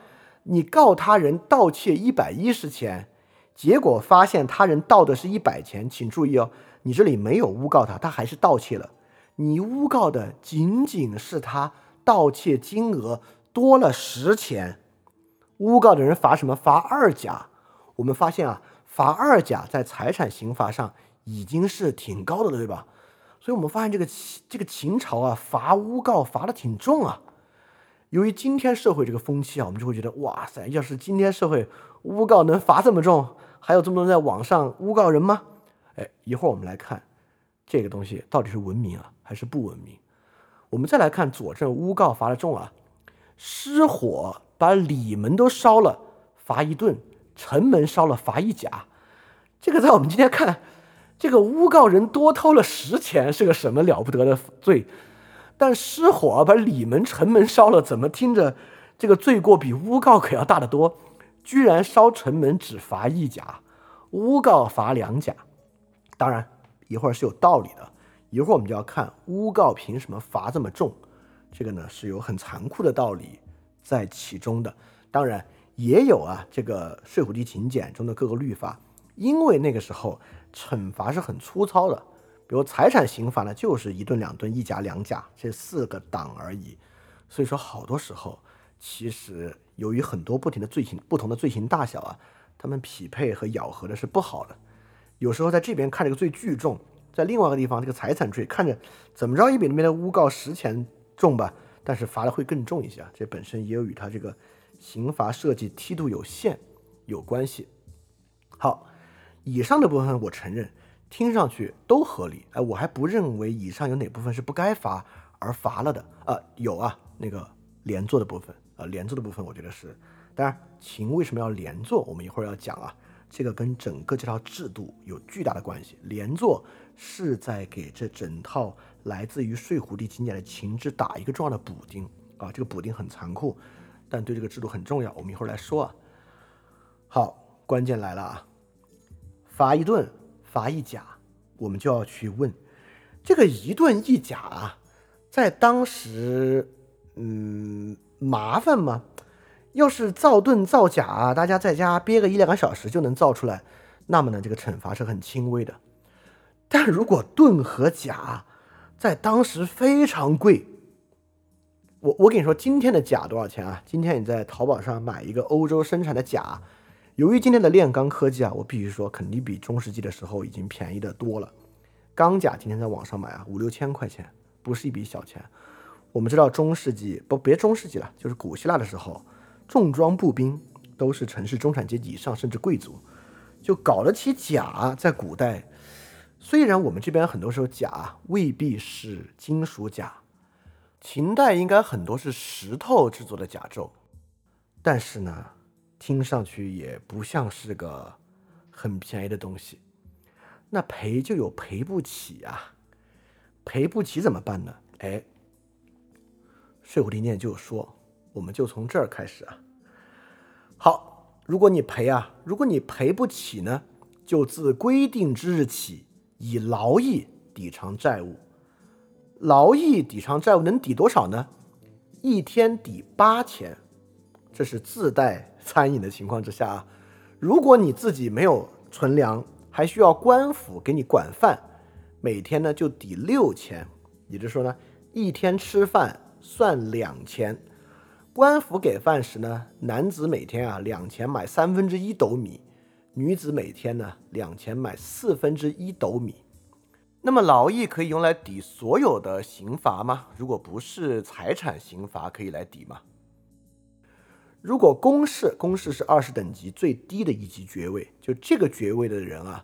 你告他人盗窃一百一十钱，结果发现他人盗的是一百钱，请注意哦，你这里没有诬告他，他还是盗窃了。你诬告的仅仅是他盗窃金额多了十钱，诬告的人罚什么？罚二甲。我们发现啊，罚二甲在财产刑罚上已经是挺高的了，对吧？所以，我们发现这个这个秦朝啊，罚诬告罚的挺重啊。由于今天社会这个风气啊，我们就会觉得，哇塞，要是今天社会诬告能罚这么重，还有这么多人在网上诬告人吗？哎，一会儿我们来看。这个东西到底是文明啊还是不文明？我们再来看佐证诬告罚的重啊，失火把里门都烧了，罚一顿；城门烧了，罚一甲。这个在我们今天看，这个诬告人多偷了十钱是个什么了不得的罪？但失火把里门、城门烧了，怎么听着这个罪过比诬告可要大得多？居然烧城门只罚一甲，诬告罚两甲。当然。一会儿是有道理的，一会儿我们就要看诬告凭什么罚这么重，这个呢是有很残酷的道理在其中的。当然也有啊，这个《睡虎地秦简》中的各个律法，因为那个时候惩罚是很粗糙的，比如财产刑罚呢，就是一顿、两顿、一甲、两甲这四个档而已。所以说，好多时候其实由于很多不停的罪行、不同的罪行大小啊，他们匹配和咬合的是不好的。有时候在这边看这个罪巨重。在另外一个地方，这个财产罪看着怎么着也比那边的诬告十钱重吧，但是罚的会更重一些啊。这本身也有与他这个刑罚设计梯度有限有关系。好，以上的部分我承认听上去都合理，哎，我还不认为以上有哪部分是不该罚而罚了的啊。有啊，那个连坐的部分啊，连坐的部分我觉得是。当然，秦为什么要连坐，我们一会儿要讲啊。这个跟整个这套制度有巨大的关系，连坐是在给这整套来自于睡虎地经典的情之打一个重要的补丁啊，这个补丁很残酷，但对这个制度很重要，我们一会儿来说啊。好，关键来了啊，罚一顿，罚一甲，我们就要去问，这个一顿一甲啊，在当时，嗯，麻烦吗？要是造盾造假啊，大家在家憋个一两个小时就能造出来，那么呢，这个惩罚是很轻微的。但如果盾和甲在当时非常贵，我我跟你说，今天的甲多少钱啊？今天你在淘宝上买一个欧洲生产的甲，由于今天的炼钢科技啊，我必须说肯定比中世纪的时候已经便宜的多了。钢甲今天在网上买啊，五六千块钱，不是一笔小钱。我们知道中世纪不别中世纪了，就是古希腊的时候。重装步兵都是城市中产阶级以上，甚至贵族，就搞得起甲。在古代，虽然我们这边很多时候甲未必是金属甲，秦代应该很多是石头制作的甲胄，但是呢，听上去也不像是个很便宜的东西。那赔就有赔不起啊，赔不起怎么办呢？哎，《睡虎地念》就说。我们就从这儿开始啊。好，如果你赔啊，如果你赔不起呢，就自规定之日起，以劳役抵偿债务。劳役抵偿债务能抵多少呢？一天抵八钱，这是自带餐饮的情况之下啊。如果你自己没有存粮，还需要官府给你管饭，每天呢就抵六钱。也就是说呢，一天吃饭算两钱。官府给饭时呢，男子每天啊两钱买三分之一斗米，女子每天呢两钱买四分之一斗米。那么劳役可以用来抵所有的刑罚吗？如果不是财产刑罚，可以来抵吗？如果公事，公事是二十等级最低的一级爵位，就这个爵位的人啊，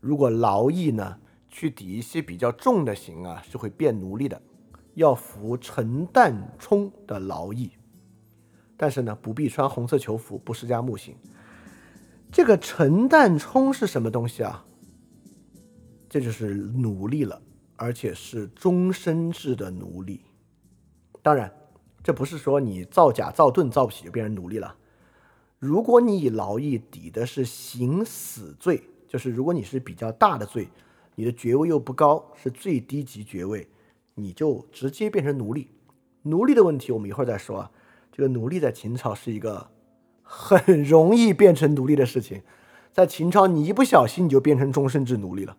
如果劳役呢去抵一些比较重的刑啊，是会变奴隶的，要服陈旦冲的劳役。但是呢，不必穿红色囚服，不施加木刑。这个陈旦冲是什么东西啊？这就是奴隶了，而且是终身制的奴隶。当然，这不是说你造假造盾造不起就变成奴隶了。如果你以劳役抵的是刑死罪，就是如果你是比较大的罪，你的爵位又不高，是最低级爵位，你就直接变成奴隶。奴隶的问题，我们一会儿再说啊。这个奴隶在秦朝是一个很容易变成奴隶的事情，在秦朝你一不小心你就变成终身制奴隶了，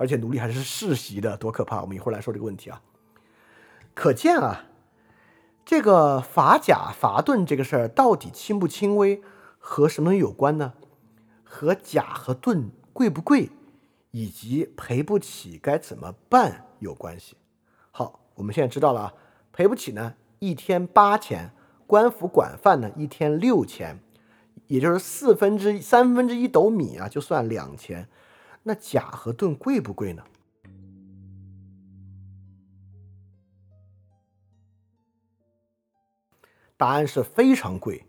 而且奴隶还是世袭的，多可怕！我们一会儿来说这个问题啊。可见啊，这个罚甲罚盾这个事儿到底轻不轻微，和什么有关呢？和甲和盾贵不贵，以及赔不起该怎么办有关系。好，我们现在知道了啊，赔不起呢，一天八钱。官府管饭呢，一天六钱，也就是四分之三分之一斗米啊，就算两钱。那甲和盾贵不贵呢？答案是非常贵。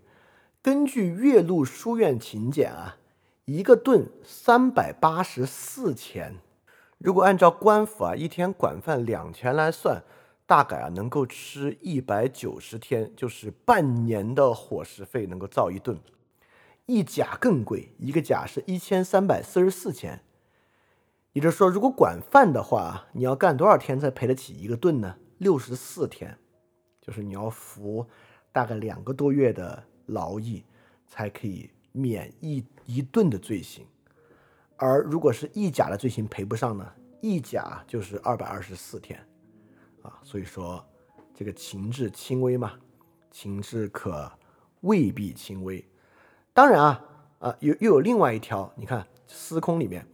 根据《岳麓书院秦简》啊，一个盾三百八十四钱。如果按照官府啊一天管饭两钱来算。大概啊，能够吃一百九十天，就是半年的伙食费，能够造一顿。一甲更贵，一个甲是一千三百四十四钱。也就是说，如果管饭的话，你要干多少天才赔得起一个盾呢？六十四天，就是你要服大概两个多月的劳役，才可以免一一顿的罪行。而如果是一甲的罪行赔不上呢？一甲就是二百二十四天，啊，所以说这个情至轻微嘛，情至可未必轻微。当然啊，啊，又又有另外一条，你看司空里面。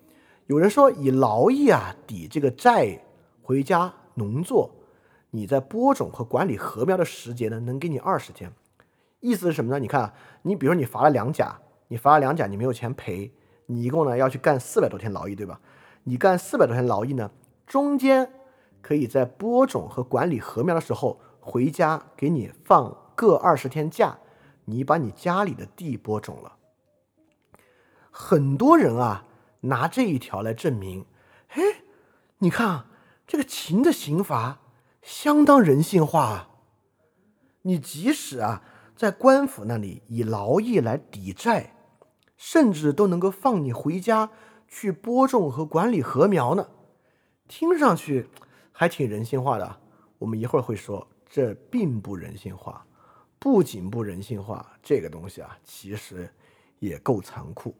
有人说以劳役啊抵这个债，回家农作，你在播种和管理禾苗的时节呢，能给你二十天。意思是什么呢？你看，你比如说你罚了两甲，你罚了两甲，你没有钱赔，你一共呢要去干四百多天劳役，对吧？你干四百多天劳役呢，中间可以在播种和管理禾苗的时候回家给你放各二十天假，你把你家里的地播种了。很多人啊。拿这一条来证明，哎，你看啊，这个秦的刑罚相当人性化啊。你即使啊在官府那里以劳役来抵债，甚至都能够放你回家去播种和管理禾苗呢，听上去还挺人性化的。我们一会儿会说，这并不人性化，不仅不人性化，这个东西啊，其实也够残酷。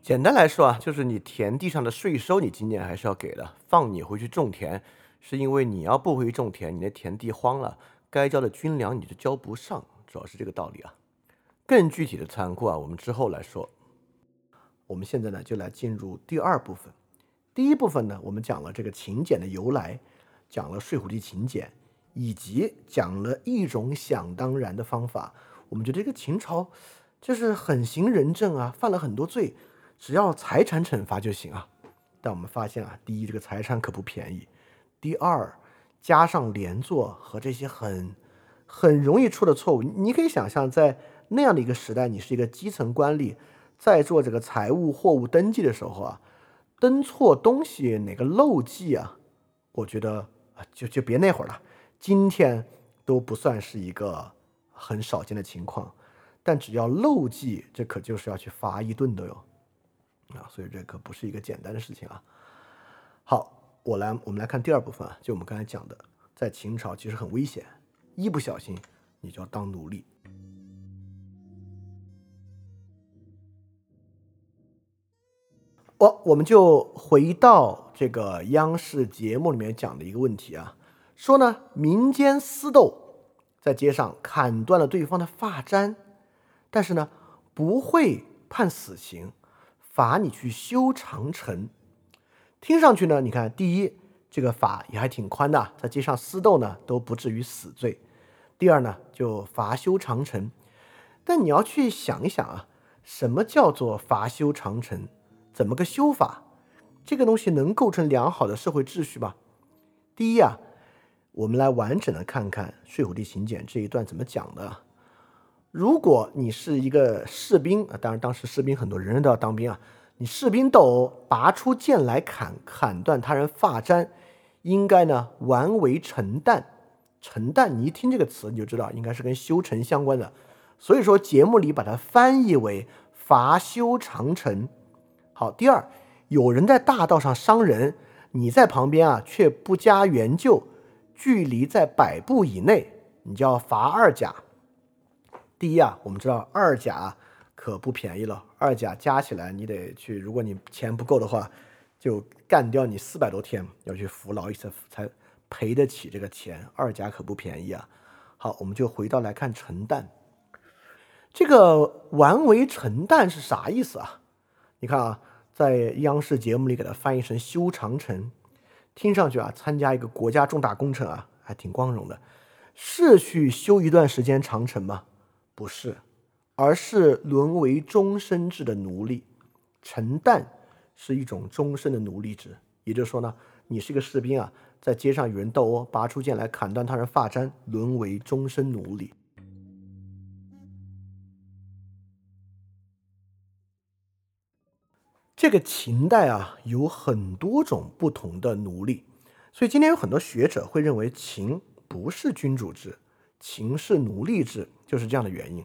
简单来说啊，就是你田地上的税收，你今年还是要给的。放你回去种田，是因为你要不回去种田，你的田地荒了，该交的军粮你就交不上，主要是这个道理啊。更具体的残酷啊，我们之后来说。我们现在呢，就来进入第二部分。第一部分呢，我们讲了这个勤俭的由来，讲了睡虎地勤俭，以及讲了一种想当然的方法。我们觉得这个秦朝就是很行仁政啊，犯了很多罪。只要财产惩罚就行啊，但我们发现啊，第一，这个财产可不便宜；第二，加上连坐和这些很很容易出的错误，你可以想象，在那样的一个时代，你是一个基层官吏，在做这个财务货物登记的时候啊，登错东西哪个漏记啊，我觉得啊，就就别那会儿了，今天都不算是一个很少见的情况，但只要漏记，这可就是要去罚一顿的哟。啊，所以这可不是一个简单的事情啊。好，我来，我们来看第二部分啊，就我们刚才讲的，在秦朝其实很危险，一不小心你就要当奴隶。我我们就回到这个央视节目里面讲的一个问题啊，说呢民间私斗，在街上砍断了对方的发簪，但是呢不会判死刑。罚你去修长城，听上去呢，你看，第一，这个法也还挺宽的，在街上私斗呢都不至于死罪。第二呢，就罚修长城。但你要去想一想啊，什么叫做罚修长城？怎么个修法？这个东西能构成良好的社会秩序吗？第一啊，我们来完整的看看《睡虎地秦简》这一段怎么讲的。如果你是一个士兵啊，当然当时士兵很多，人人都要当兵啊。你士兵斗殴，拔出剑来砍，砍断他人发簪，应该呢完为成旦。成旦，你一听这个词，你就知道应该是跟修成相关的。所以说节目里把它翻译为伐修长城。好，第二，有人在大道上伤人，你在旁边啊却不加援救，距离在百步以内，你就要罚二甲。第一啊，我们知道二甲可不便宜了，二甲加起来你得去，如果你钱不够的话，就干掉你四百多天，要去服劳一次才赔得起这个钱。二甲可不便宜啊。好，我们就回到来看陈旦，这个完为陈旦是啥意思啊？你看啊，在央视节目里给它翻译成修长城，听上去啊，参加一个国家重大工程啊，还挺光荣的，是去修一段时间长城吗？不是，而是沦为终身制的奴隶。陈旦是一种终身的奴隶制，也就是说呢，你是一个士兵啊，在街上与人斗殴，拔出剑来砍断他人发簪，沦为终身奴隶。这个秦代啊，有很多种不同的奴隶，所以今天有很多学者会认为秦不是君主制，秦是奴隶制。就是这样的原因，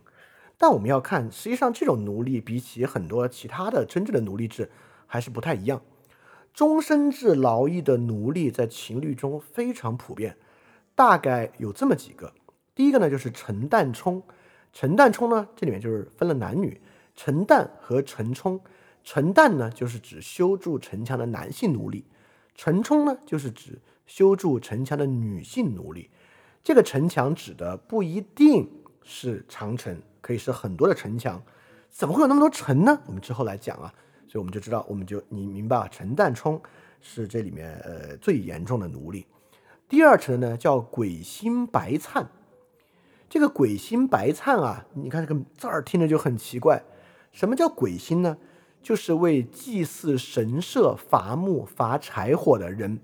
但我们要看，实际上这种奴隶比起很多其他的真正的奴隶制还是不太一样。终身制劳役的奴隶在秦律中非常普遍，大概有这么几个。第一个呢，就是陈旦冲。陈旦冲呢，这里面就是分了男女，陈旦和陈冲。陈旦呢，就是指修筑城墙的男性奴隶；陈冲呢，就是指修筑城墙的女性奴隶。这个城墙指的不一定是长城，可以是很多的城墙。怎么会有那么多城呢？我们之后来讲啊。所以我们就知道，我们就你明白啊，陈旦冲是这里面呃最严重的奴隶。第二层呢叫鬼心白灿。这个鬼心白灿啊，你看这个字儿听着就很奇怪。什么叫鬼心呢？就是为祭祀神社伐木伐柴火的人。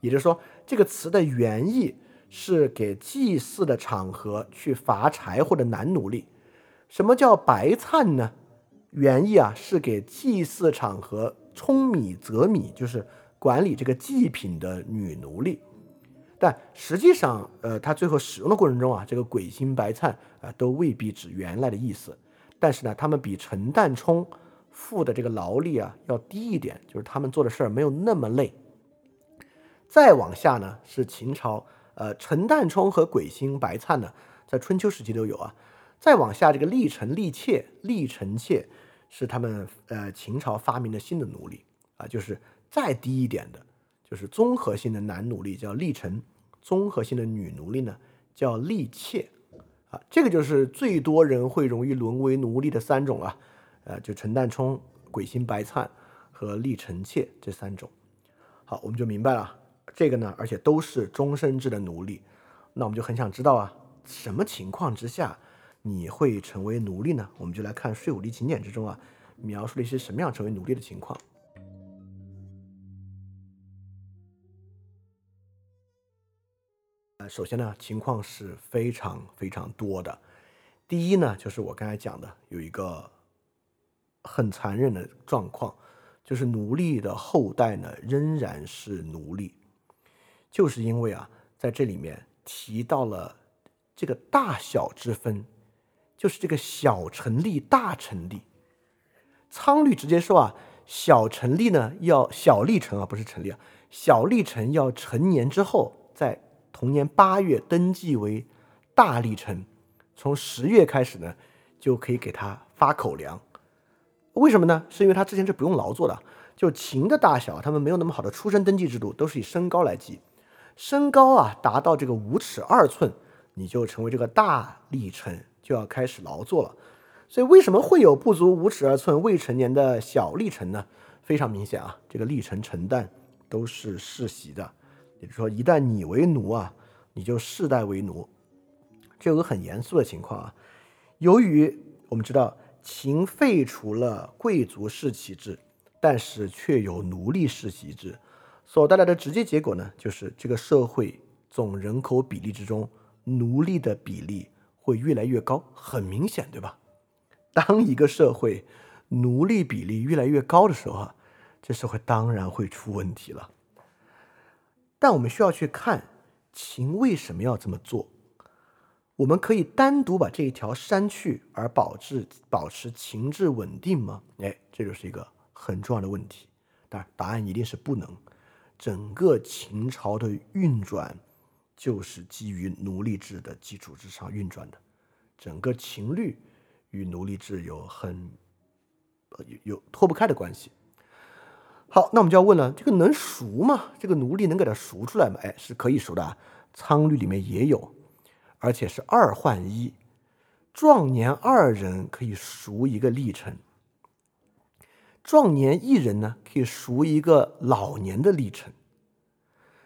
也就是说，这个词的原意是给祭祀的场合去伐柴或者男奴隶。什么叫白灿呢？原意啊是给祭祀场合舂米择米，就是管理这个祭品的女奴隶。但实际上，呃，他最后使用的过程中啊，这个鬼心白灿啊，都未必指原来的意思。但是呢，他们比陈旦冲付的这个劳力啊要低一点，就是他们做的事儿没有那么累。再往下呢，是秦朝，呃，陈旦冲和鬼心白灿呢，在春秋时期都有啊。再往下，这个历臣、历妾、历臣妾是他们呃秦朝发明的新的奴隶啊，就是再低一点的，就是综合性的男奴隶叫历臣。综合性的女奴隶呢，叫隶妾，啊，这个就是最多人会容易沦为奴隶的三种啊，呃，就陈旦冲、鬼心白灿和隶臣妾这三种。好，我们就明白了，这个呢，而且都是终身制的奴隶。那我们就很想知道啊，什么情况之下你会成为奴隶呢？我们就来看《税务吏秦简》之中啊，描述了一些什么样成为奴隶的情况。首先呢，情况是非常非常多的。第一呢，就是我刚才讲的，有一个很残忍的状况，就是奴隶的后代呢仍然是奴隶，就是因为啊，在这里面提到了这个大小之分，就是这个小成立、大成立。仓律直接说啊，小成立呢要小立成啊，不是成立啊，小立成要成年之后在。同年八月登记为大历臣，从十月开始呢，就可以给他发口粮。为什么呢？是因为他之前是不用劳作的。就秦的大小，他们没有那么好的出生登记制度，都是以身高来记。身高啊达到这个五尺二寸，你就成为这个大历臣，就要开始劳作了。所以为什么会有不足五尺二寸未成年的小历臣呢？非常明显啊，这个历臣陈旦都是世袭的。也就是说，一旦你为奴啊，你就世代为奴，这有个很严肃的情况啊。由于我们知道秦废除了贵族世袭制，但是却有奴隶世袭制，所带来的直接结果呢，就是这个社会总人口比例之中，奴隶的比例会越来越高，很明显，对吧？当一个社会奴隶比例越来越高的时候啊，这社会当然会出问题了。但我们需要去看秦为什么要这么做。我们可以单独把这一条删去而保质保持情志稳定吗？哎，这就是一个很重要的问题。当然，答案一定是不能。整个秦朝的运转就是基于奴隶制的基础之上运转的。整个秦律与奴隶制有很有有脱不开的关系。好，那我们就要问了，这个能赎吗？这个奴隶能给他赎出来吗？哎，是可以赎的，仓律里面也有，而且是二换一，壮年二人可以赎一个历臣，壮年一人呢可以赎一个老年的历臣，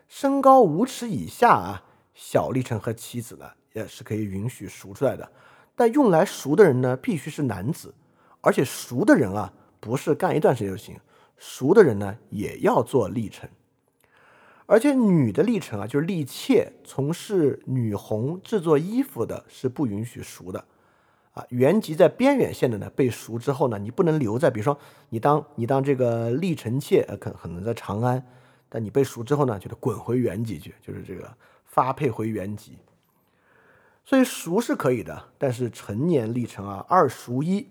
身高五尺以下啊，小历臣和妻子呢也是可以允许赎出来的，但用来赎的人呢必须是男子，而且赎的人啊不是干一段时间就行。熟的人呢，也要做历臣，而且女的历臣啊，就是立妾，从事女红制作衣服的，是不允许赎的，啊，原籍在边远县的呢，被赎之后呢，你不能留在，比如说你当你当这个历臣妾，呃，可可能在长安，但你被赎之后呢，就得滚回原籍去，就是这个发配回原籍。所以赎是可以的，但是成年历臣啊，二赎一，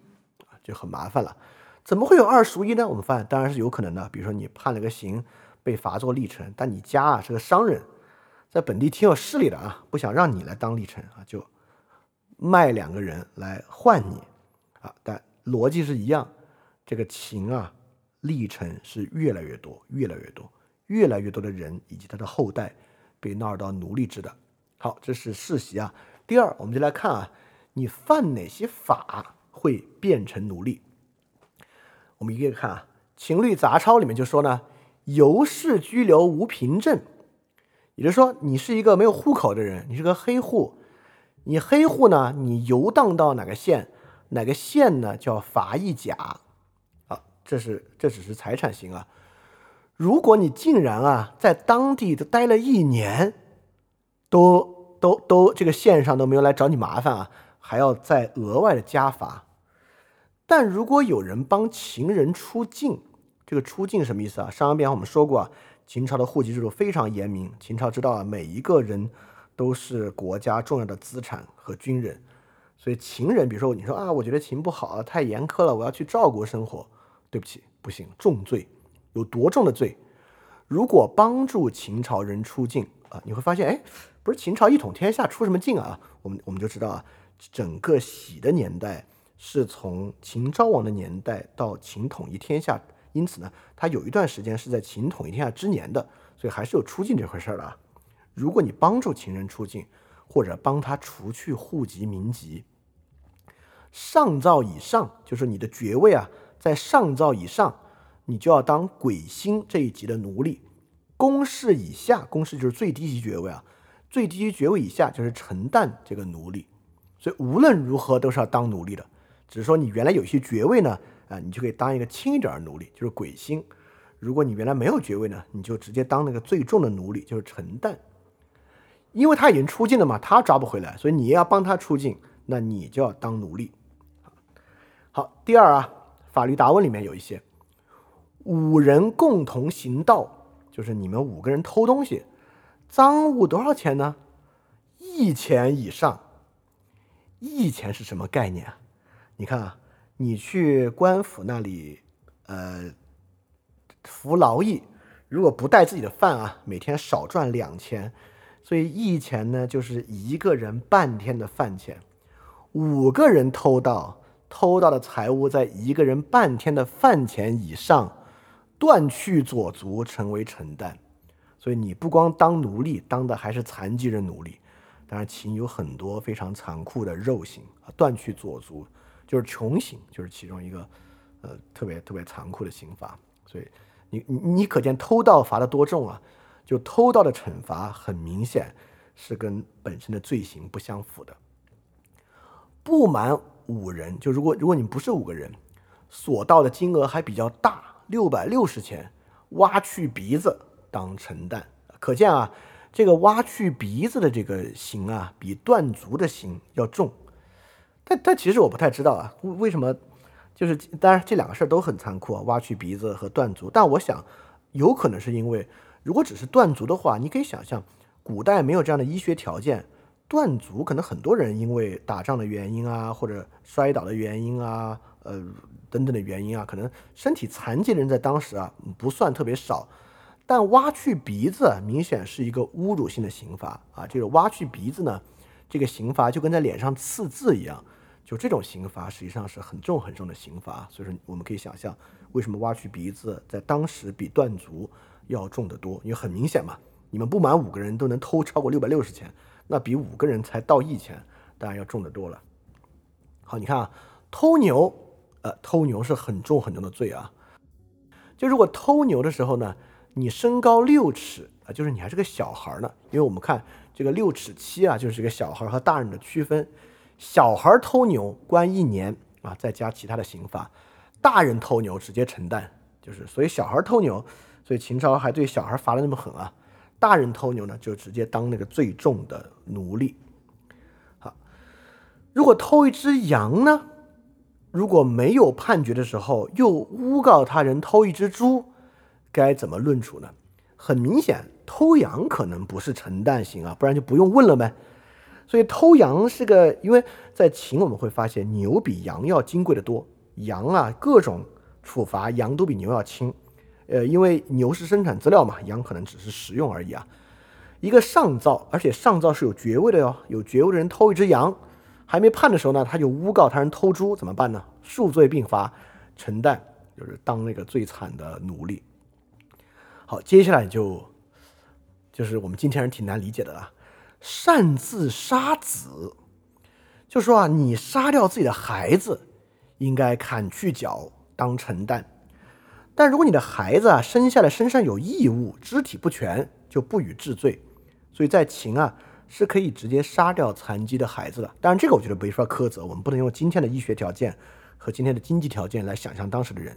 就很麻烦了。怎么会有二赎一呢？我们发现当然是有可能的。比如说你判了个刑，被罚做历臣，但你家啊是个商人，在本地挺有势力的啊，不想让你来当历臣啊，就卖两个人来换你啊。但逻辑是一样，这个秦啊，历程是越来越多，越来越多，越来越多的人以及他的后代被纳入到奴隶制的。好，这是世袭啊。第二，我们就来看啊，你犯哪些法会变成奴隶？我们一个个看啊，《秦律杂抄》里面就说呢，游氏居留无凭证，也就是说，你是一个没有户口的人，你是个黑户，你黑户呢，你游荡到哪个县，哪个县呢叫罚一甲，啊，这是这只是财产刑啊。如果你竟然啊在当地都待了一年，都都都这个县上都没有来找你麻烦啊，还要再额外的加罚。但如果有人帮秦人出境，这个出境什么意思啊？上一遍我们说过啊，秦朝的户籍制度非常严明。秦朝知道啊，每一个人都是国家重要的资产和军人，所以秦人，比如说你说啊，我觉得秦不好，太严苛了，我要去赵国生活。对不起，不行，重罪，有多重的罪？如果帮助秦朝人出境啊，你会发现，哎，不是秦朝一统天下出什么境啊？我们我们就知道啊，整个喜的年代。是从秦昭王的年代到秦统一天下，因此呢，他有一段时间是在秦统一天下之年的，所以还是有出境这回事儿的啊。如果你帮助情人出境，或者帮他除去户籍民籍，上造以上，就是你的爵位啊，在上造以上，你就要当鬼星这一级的奴隶；公事以下，公事就是最低级爵位啊，最低级爵位以下就是陈旦这个奴隶。所以无论如何都是要当奴隶的。只是说你原来有些爵位呢，啊，你就可以当一个轻一点的奴隶，就是鬼星。如果你原来没有爵位呢，你就直接当那个最重的奴隶，就是陈旦。因为他已经出境了嘛，他抓不回来，所以你要帮他出境，那你就要当奴隶。好，第二啊，法律答问里面有一些五人共同行盗，就是你们五个人偷东西，赃物多少钱呢？一钱以上。一钱是什么概念啊？你看啊，你去官府那里，呃，服劳役，如果不带自己的饭啊，每天少赚两钱，所以一钱呢就是一个人半天的饭钱。五个人偷盗，偷盗的财物在一个人半天的饭钱以上，断去左足，成为承担。所以你不光当奴隶，当的还是残疾人奴隶。当然，秦有很多非常残酷的肉刑啊，断去左足。就是穷刑，就是其中一个，呃，特别特别残酷的刑罚。所以你你可见偷盗罚的多重啊？就偷盗的惩罚很明显是跟本身的罪行不相符的。不满五人，就如果如果你不是五个人，所盗的金额还比较大，六百六十钱，挖去鼻子当承担。可见啊，这个挖去鼻子的这个刑啊，比断足的刑要重。但但其实我不太知道啊，为为什么？就是当然这两个事儿都很残酷啊，挖去鼻子和断足。但我想，有可能是因为，如果只是断足的话，你可以想象，古代没有这样的医学条件，断足可能很多人因为打仗的原因啊，或者摔倒的原因啊，呃等等的原因啊，可能身体残疾的人在当时啊不算特别少。但挖去鼻子明显是一个侮辱性的刑罚啊，这个挖去鼻子呢，这个刑罚就跟在脸上刺字一样。就这种刑罚实际上是很重很重的刑罚，所以说我们可以想象，为什么挖去鼻子在当时比断足要重得多？因为很明显嘛，你们不满五个人都能偷超过六百六十钱，那比五个人才到一钱，当然要重得多了。好，你看啊，偷牛，呃，偷牛是很重很重的罪啊。就如果偷牛的时候呢，你身高六尺啊，就是你还是个小孩呢，因为我们看这个六尺七啊，就是一个小孩和大人的区分。小孩偷牛关一年啊，再加其他的刑罚；大人偷牛直接承担，就是所以小孩偷牛，所以秦朝还对小孩罚的那么狠啊。大人偷牛呢，就直接当那个最重的奴隶。好，如果偷一只羊呢，如果没有判决的时候又诬告他人偷一只猪，该怎么论处呢？很明显，偷羊可能不是承担刑啊，不然就不用问了呗。所以偷羊是个，因为在秦我们会发现牛比羊要金贵的多，羊啊各种处罚，羊都比牛要轻。呃，因为牛是生产资料嘛，羊可能只是食用而已啊。一个上造，而且上造是有爵位的哟，有爵位的人偷一只羊，还没判的时候呢，他就诬告他人偷猪，怎么办呢？数罪并罚，承担就是当那个最惨的奴隶。好，接下来就就是我们今天人挺难理解的了，擅自杀子，就说啊，你杀掉自己的孩子，应该砍去脚当承担。但如果你的孩子啊生下来身上有异物，肢体不全，就不予治罪。所以在秦啊是可以直接杀掉残疾的孩子的。当然，这个我觉得没法苛责，我们不能用今天的医学条件和今天的经济条件来想象当时的人。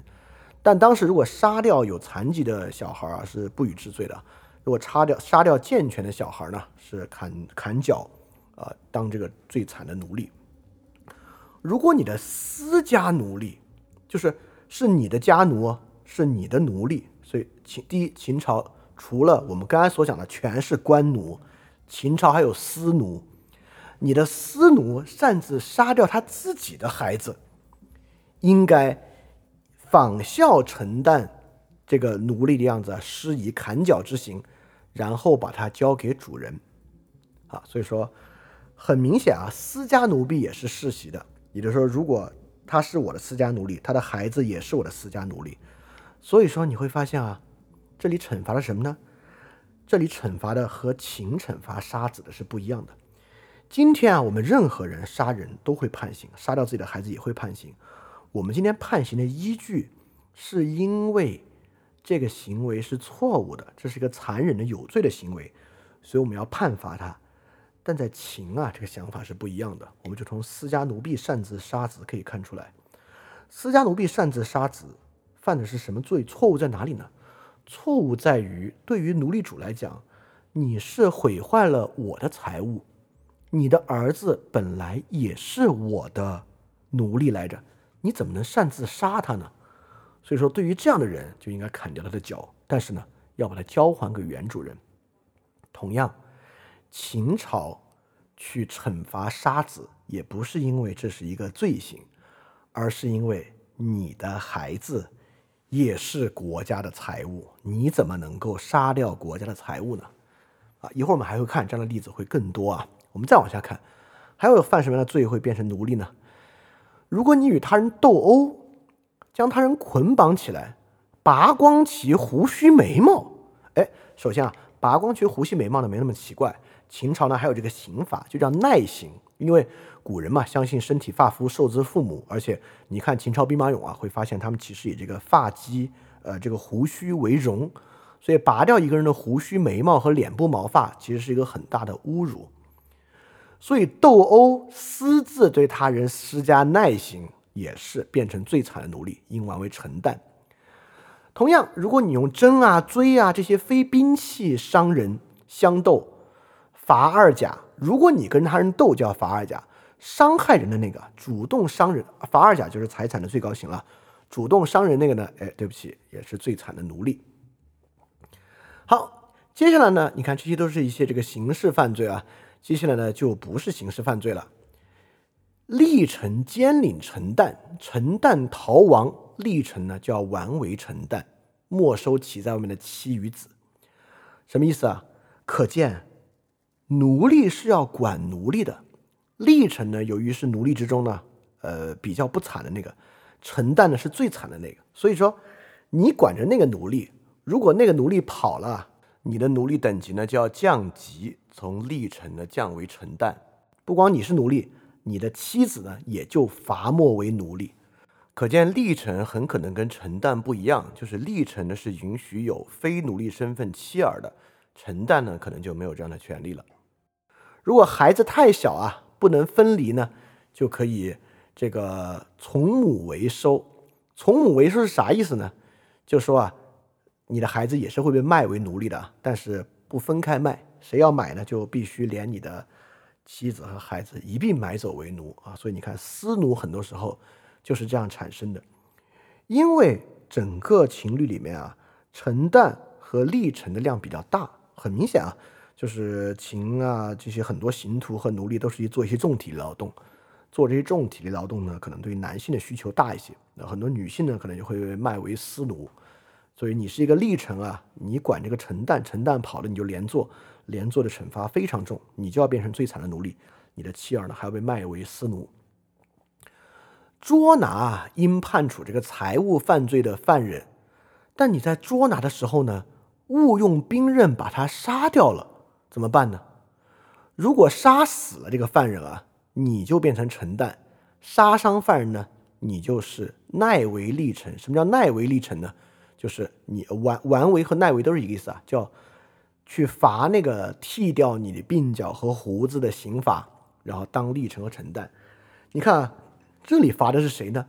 但当时如果杀掉有残疾的小孩啊，是不予治罪的；如果杀掉杀掉健全的小孩呢，是砍砍脚，啊，当这个最惨的奴隶。如果你的私家奴隶，就是是你的家奴。是你的奴隶，所以秦第一秦朝除了我们刚才所讲的全是官奴，秦朝还有私奴。你的私奴擅自杀掉他自己的孩子，应该仿效承担这个奴隶的样子，施以砍脚之刑，然后把它交给主人。啊，所以说很明显啊，私家奴婢也是世袭的，也就是说，如果他是我的私家奴隶，他的孩子也是我的私家奴隶。所以说你会发现啊，这里惩罚了什么呢？这里惩罚的和秦惩罚杀子的是不一样的。今天啊，我们任何人杀人都会判刑，杀掉自己的孩子也会判刑。我们今天判刑的依据，是因为这个行为是错误的，这是一个残忍的有罪的行为，所以我们要判罚他。但在秦啊，这个想法是不一样的。我们就从私家奴婢擅自杀子可以看出来，私家奴婢擅自杀子。犯的是什么罪？错误在哪里呢？错误在于，对于奴隶主来讲，你是毁坏了我的财物，你的儿子本来也是我的奴隶来着，你怎么能擅自杀他呢？所以说，对于这样的人，就应该砍掉他的脚，但是呢，要把他交还给原主人。同样，秦朝去惩罚杀子，也不是因为这是一个罪行，而是因为你的孩子。也是国家的财物，你怎么能够杀掉国家的财物呢？啊，一会儿我们还会看这样的例子会更多啊。我们再往下看，还有犯什么样的罪会变成奴隶呢？如果你与他人斗殴，将他人捆绑起来，拔光其胡须眉毛，哎，首先啊，拔光其胡须眉毛呢没那么奇怪。秦朝呢还有这个刑法，就叫耐刑，因为。古人嘛，相信身体发肤受之父母，而且你看秦朝兵马俑啊，会发现他们其实以这个发髻，呃，这个胡须为荣，所以拔掉一个人的胡须、眉毛和脸部毛发，其实是一个很大的侮辱。所以斗殴私自对他人施加耐刑，也是变成最惨的奴隶，应完为承担。同样，如果你用针啊、锥啊这些非兵器伤人相斗，罚二甲；如果你跟他人斗，就要罚二甲。伤害人的那个主动伤人，罚二甲就是财产的最高刑了。主动伤人那个呢？哎，对不起，也是最惨的奴隶。好，接下来呢？你看这些都是一些这个刑事犯罪啊。接下来呢，就不是刑事犯罪了。历城监领承担，承担逃亡，历城呢叫完为承担，没收其在外面的妻与子。什么意思啊？可见奴隶是要管奴隶的。历程呢，由于是奴隶之中呢，呃，比较不惨的那个，承担的是最惨的那个。所以说，你管着那个奴隶，如果那个奴隶跑了，你的奴隶等级呢就要降级，从历程呢降为承担。不光你是奴隶，你的妻子呢也就罚没为奴隶。可见历程很可能跟承担不一样，就是历程呢是允许有非奴隶身份妻儿的，承担呢可能就没有这样的权利了。如果孩子太小啊。不能分离呢，就可以这个从母为收。从母为收是啥意思呢？就说啊，你的孩子也是会被卖为奴隶的，但是不分开卖。谁要买呢，就必须连你的妻子和孩子一并买走为奴啊。所以你看，私奴很多时候就是这样产生的。因为整个情侣里面啊，承担和历程的量比较大，很明显啊。就是秦啊，这些很多刑徒和奴隶都是去做一些重体力劳动，做这些重体力劳动呢，可能对男性的需求大一些。那很多女性呢，可能就会被卖为私奴。所以你是一个历程啊，你管这个陈旦，陈旦跑了你就连坐，连坐的惩罚非常重，你就要变成最惨的奴隶。你的妻儿呢，还要被卖为私奴。捉拿应判处这个财务犯罪的犯人，但你在捉拿的时候呢，误用兵刃把他杀掉了，怎么办呢？如果杀死了这个犯人啊，你就变成陈旦；杀伤犯人呢，你就是奈为立臣。什么叫奈为立臣呢？就是你完完为和奈为都是一个意思啊，叫去罚那个剃掉你的鬓角和胡子的刑罚，然后当立臣和承担。你看啊，这里罚的是谁呢？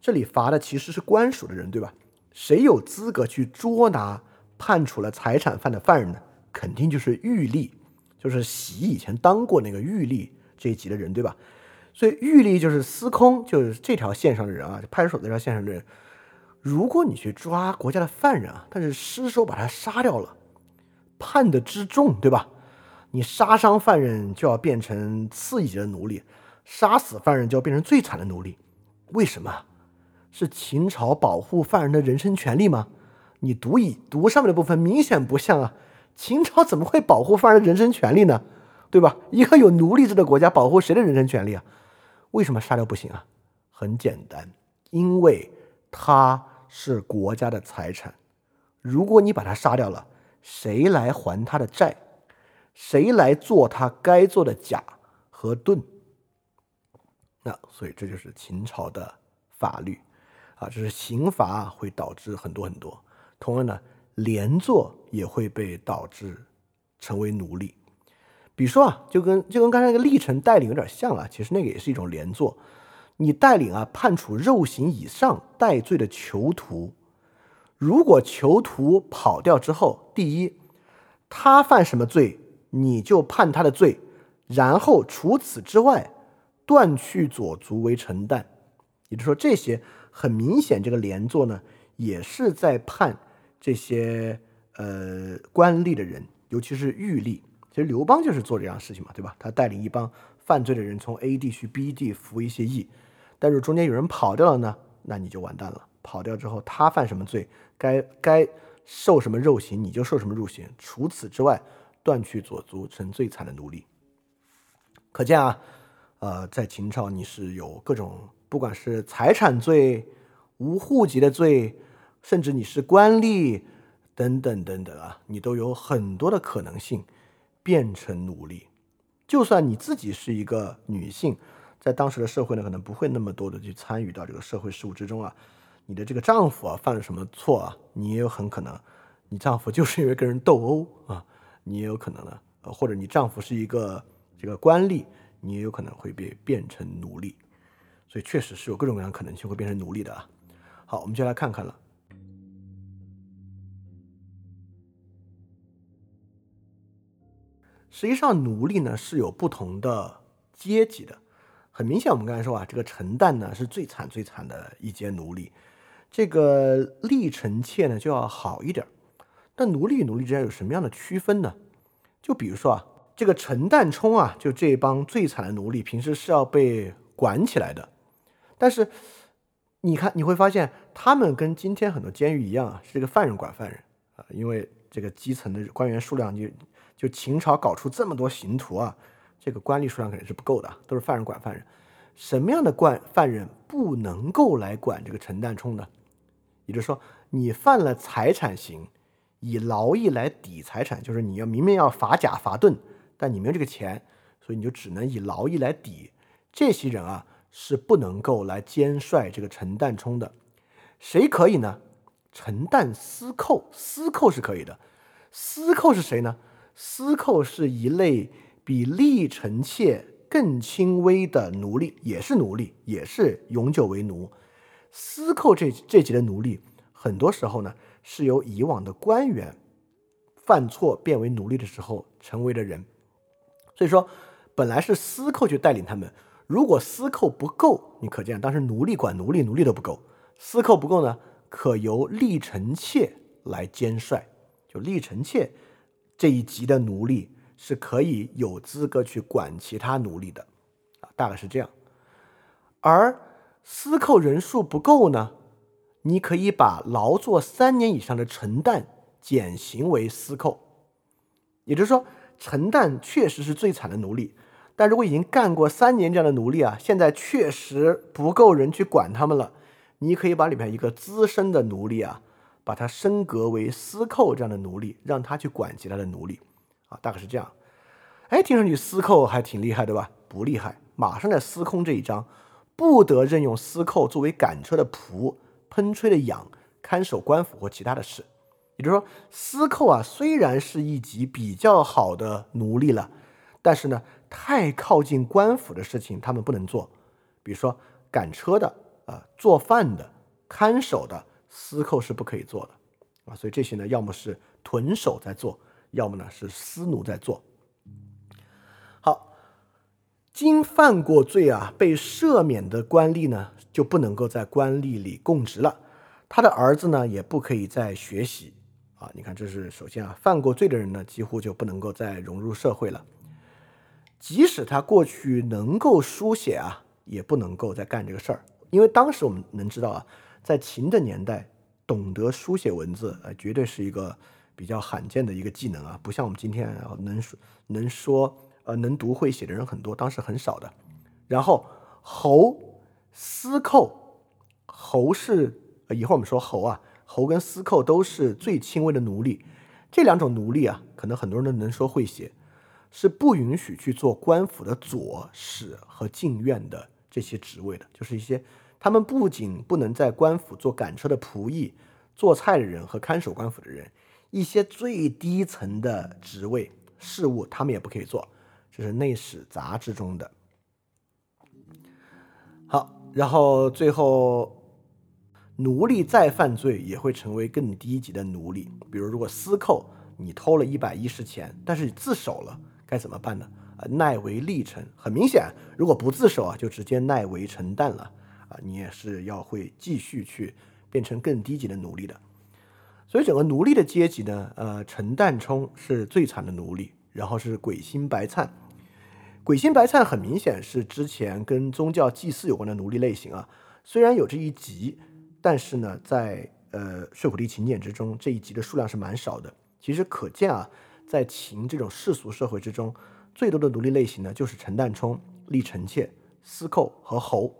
这里罚的其实是官署的人，对吧？谁有资格去捉拿判处了财产犯的犯人呢？肯定就是狱吏，就是习以前当过那个狱吏这一级的人，对吧？所以狱吏就是司空，就是这条线上的人啊，就派出所这条线上的人。如果你去抓国家的犯人啊，但是失手把他杀掉了，判的之重，对吧？你杀伤犯人就要变成次一级的奴隶，杀死犯人就要变成最惨的奴隶。为什么？是秦朝保护犯人的人身权利吗？你读以读上面的部分明显不像啊！秦朝怎么会保护犯人的人身权利呢？对吧？一个有奴隶制的国家保护谁的人身权利啊？为什么杀掉不行啊？很简单，因为他。是国家的财产，如果你把他杀掉了，谁来还他的债？谁来做他该做的甲和盾？那所以这就是秦朝的法律啊，这是刑罚会导致很多很多。同样呢，连坐也会被导致成为奴隶。比如说啊，就跟就跟刚才那个历程带领有点像啊，其实那个也是一种连坐。你带领啊判处肉刑以上戴罪的囚徒，如果囚徒跑掉之后，第一，他犯什么罪，你就判他的罪，然后除此之外，断去左足为承担。也就是说，这些很明显，这个连坐呢，也是在判这些呃官吏的人，尤其是狱吏。其实刘邦就是做这样的事情嘛，对吧？他带领一帮犯罪的人从 A 地去 B 地服一些役。但是中间有人跑掉了呢，那你就完蛋了。跑掉之后，他犯什么罪，该该受什么肉刑，你就受什么肉刑。除此之外，断去左足，成最惨的奴隶。可见啊，呃，在秦朝你是有各种，不管是财产罪、无户籍的罪，甚至你是官吏等等等等啊，你都有很多的可能性变成奴隶。就算你自己是一个女性。在当时的社会呢，可能不会那么多的去参与到这个社会事务之中啊。你的这个丈夫啊犯了什么错啊？你也有很可能，你丈夫就是因为跟人斗殴啊，你也有可能呢。或者你丈夫是一个这个官吏，你也有可能会被变成奴隶。所以确实是有各种各样可能性会变成奴隶的啊。好，我们就来看看了。实际上，奴隶呢是有不同的阶级的。很明显，我们刚才说啊，这个陈旦呢是最惨最惨的一阶奴隶，这个历臣妾呢就要好一点。但奴隶与奴隶之间有什么样的区分呢？就比如说啊，这个陈旦冲啊，就这帮最惨的奴隶，平时是要被管起来的。但是你看，你会发现他们跟今天很多监狱一样啊，是这个犯人管犯人啊，因为这个基层的官员数量就就秦朝搞出这么多刑徒啊。这个官吏数量肯定是不够的，都是犯人管犯人。什么样的官犯人不能够来管这个陈旦冲呢？也就是说，你犯了财产刑，以劳役来抵财产，就是你要明明要罚甲罚盾，但你没有这个钱，所以你就只能以劳役来抵。这些人啊，是不能够来兼率这个陈旦冲的。谁可以呢？陈旦司寇，司寇是可以的。司寇是谁呢？司寇是一类。比历臣妾更轻微的奴隶，也是奴隶，也是永久为奴。司寇这这级的奴隶，很多时候呢，是由以往的官员犯错变为奴隶的时候成为的人。所以说，本来是司寇去带领他们，如果司寇不够，你可见当时奴隶管奴隶，奴隶都不够，司寇不够呢，可由历臣妾来兼帅，就历臣妾这一级的奴隶。是可以有资格去管其他奴隶的，啊，大概是这样。而司寇人数不够呢，你可以把劳作三年以上的陈旦减刑为司寇。也就是说，陈旦确实是最惨的奴隶，但如果已经干过三年这样的奴隶啊，现在确实不够人去管他们了，你可以把里面一个资深的奴隶啊，把他升格为司寇这样的奴隶，让他去管其他的奴隶啊，大概是这样。哎，听上去司寇还挺厉害，对吧？不厉害，马上在司空这一章，不得任用司寇作为赶车的仆、喷吹的养、看守官府或其他的事。也就是说，司寇啊，虽然是一级比较好的奴隶了，但是呢，太靠近官府的事情他们不能做。比如说赶车的啊、做饭的、看守的，司寇是不可以做的啊。所以这些呢，要么是屯守在做，要么呢是司奴在做。好，经犯过罪啊被赦免的官吏呢，就不能够在官吏里供职了，他的儿子呢，也不可以再学习。啊，你看，这是首先啊，犯过罪的人呢，几乎就不能够再融入社会了。即使他过去能够书写啊，也不能够再干这个事儿，因为当时我们能知道啊，在秦的年代，懂得书写文字，呃，绝对是一个比较罕见的一个技能啊，不像我们今天，能说能说呃能读会写的人很多，当时很少的。然后侯、司寇，侯是一会儿我们说侯啊。侯跟司寇都是最轻微的奴隶，这两种奴隶啊，可能很多人都能说会写，是不允许去做官府的左史和禁院的这些职位的，就是一些他们不仅不能在官府做赶车的仆役、做菜的人和看守官府的人，一些最低层的职位事务他们也不可以做，这是内史杂志中的。好，然后最后。奴隶再犯罪也会成为更低级的奴隶。比如，如果私扣你偷了一百一十钱，但是你自首了，该怎么办呢？啊，奈为吏臣。很明显，如果不自首啊，就直接奈为臣旦了。啊，你也是要会继续去变成更低级的奴隶的。所以，整个奴隶的阶级呢，呃，陈旦冲是最惨的奴隶，然后是鬼心白灿。鬼心白灿很明显是之前跟宗教祭祀有关的奴隶类型啊，虽然有这一级。但是呢，在呃《睡虎地秦简》之中，这一集的数量是蛮少的。其实可见啊，在秦这种世俗社会之中，最多的奴隶类型呢，就是陈旦冲、立臣妾、司寇和侯。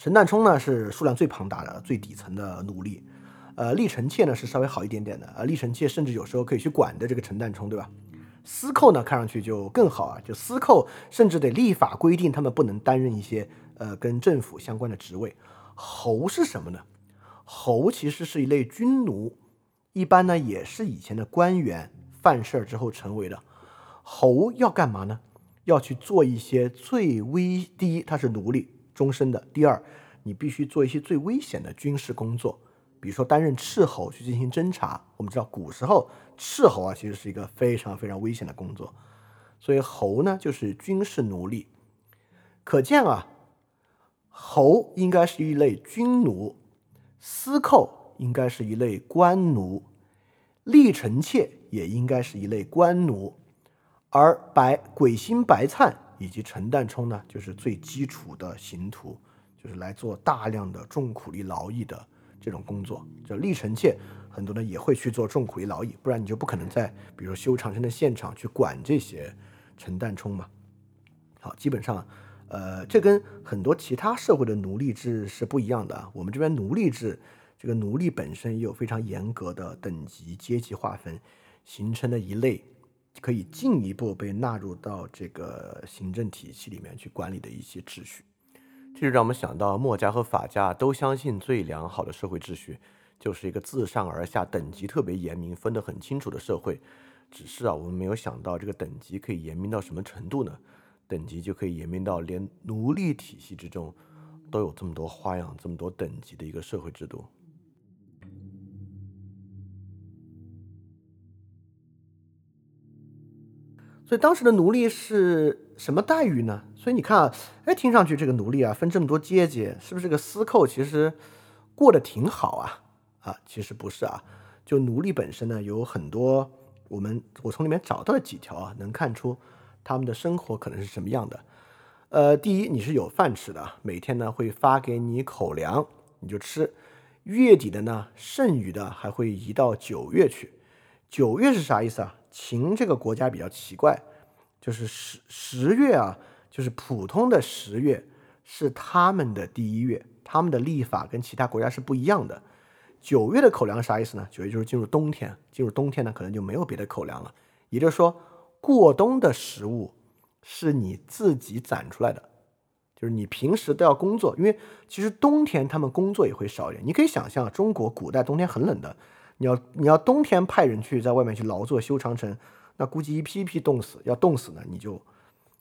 陈旦冲呢是数量最庞大的、最底层的奴隶，呃，立臣妾呢是稍微好一点点的，呃，立臣妾甚至有时候可以去管的这个陈旦冲，对吧？司寇呢看上去就更好啊，就司寇甚至得立法规定他们不能担任一些呃跟政府相关的职位。侯是什么呢？侯其实是一类军奴，一般呢也是以前的官员犯事儿之后成为的。侯要干嘛呢？要去做一些最危，第一他是奴隶终身的，第二你必须做一些最危险的军事工作，比如说担任斥候去进行侦查。我们知道古时候斥候啊其实是一个非常非常危险的工作，所以侯呢就是军事奴隶。可见啊。侯应该是一类军奴，司寇应该是一类官奴，立臣妾也应该是一类官奴，而白鬼心白灿以及陈旦冲呢，就是最基础的刑徒，就是来做大量的重苦力劳役的这种工作。就立臣妾，很多呢也会去做重苦力劳役，不然你就不可能在比如修长城的现场去管这些陈旦冲嘛。好，基本上。呃，这跟很多其他社会的奴隶制是不一样的。我们这边奴隶制，这个奴隶本身也有非常严格的等级阶级划分，形成的一类可以进一步被纳入到这个行政体系里面去管理的一些秩序。这就让我们想到，墨家和法家都相信最良好的社会秩序就是一个自上而下等级特别严明、分得很清楚的社会。只是啊，我们没有想到这个等级可以严明到什么程度呢？等级就可以严明到连奴隶体系之中都有这么多花样、这么多等级的一个社会制度。所以当时的奴隶是什么待遇呢？所以你看啊，哎，听上去这个奴隶啊分这么多阶级，是不是这个司寇其实过得挺好啊？啊，其实不是啊。就奴隶本身呢，有很多我们我从里面找到了几条啊，能看出。他们的生活可能是什么样的？呃，第一，你是有饭吃的，每天呢会发给你口粮，你就吃。月底的呢，剩余的还会移到九月去。九月是啥意思啊？秦这个国家比较奇怪，就是十十月啊，就是普通的十月是他们的第一月，他们的历法跟其他国家是不一样的。九月的口粮啥意思呢？九月就是进入冬天，进入冬天呢，可能就没有别的口粮了。也就是说，过冬的食物。是你自己攒出来的，就是你平时都要工作，因为其实冬天他们工作也会少一点。你可以想象，中国古代冬天很冷的，你要你要冬天派人去在外面去劳作修长城，那估计一批一批冻死，要冻死呢，你就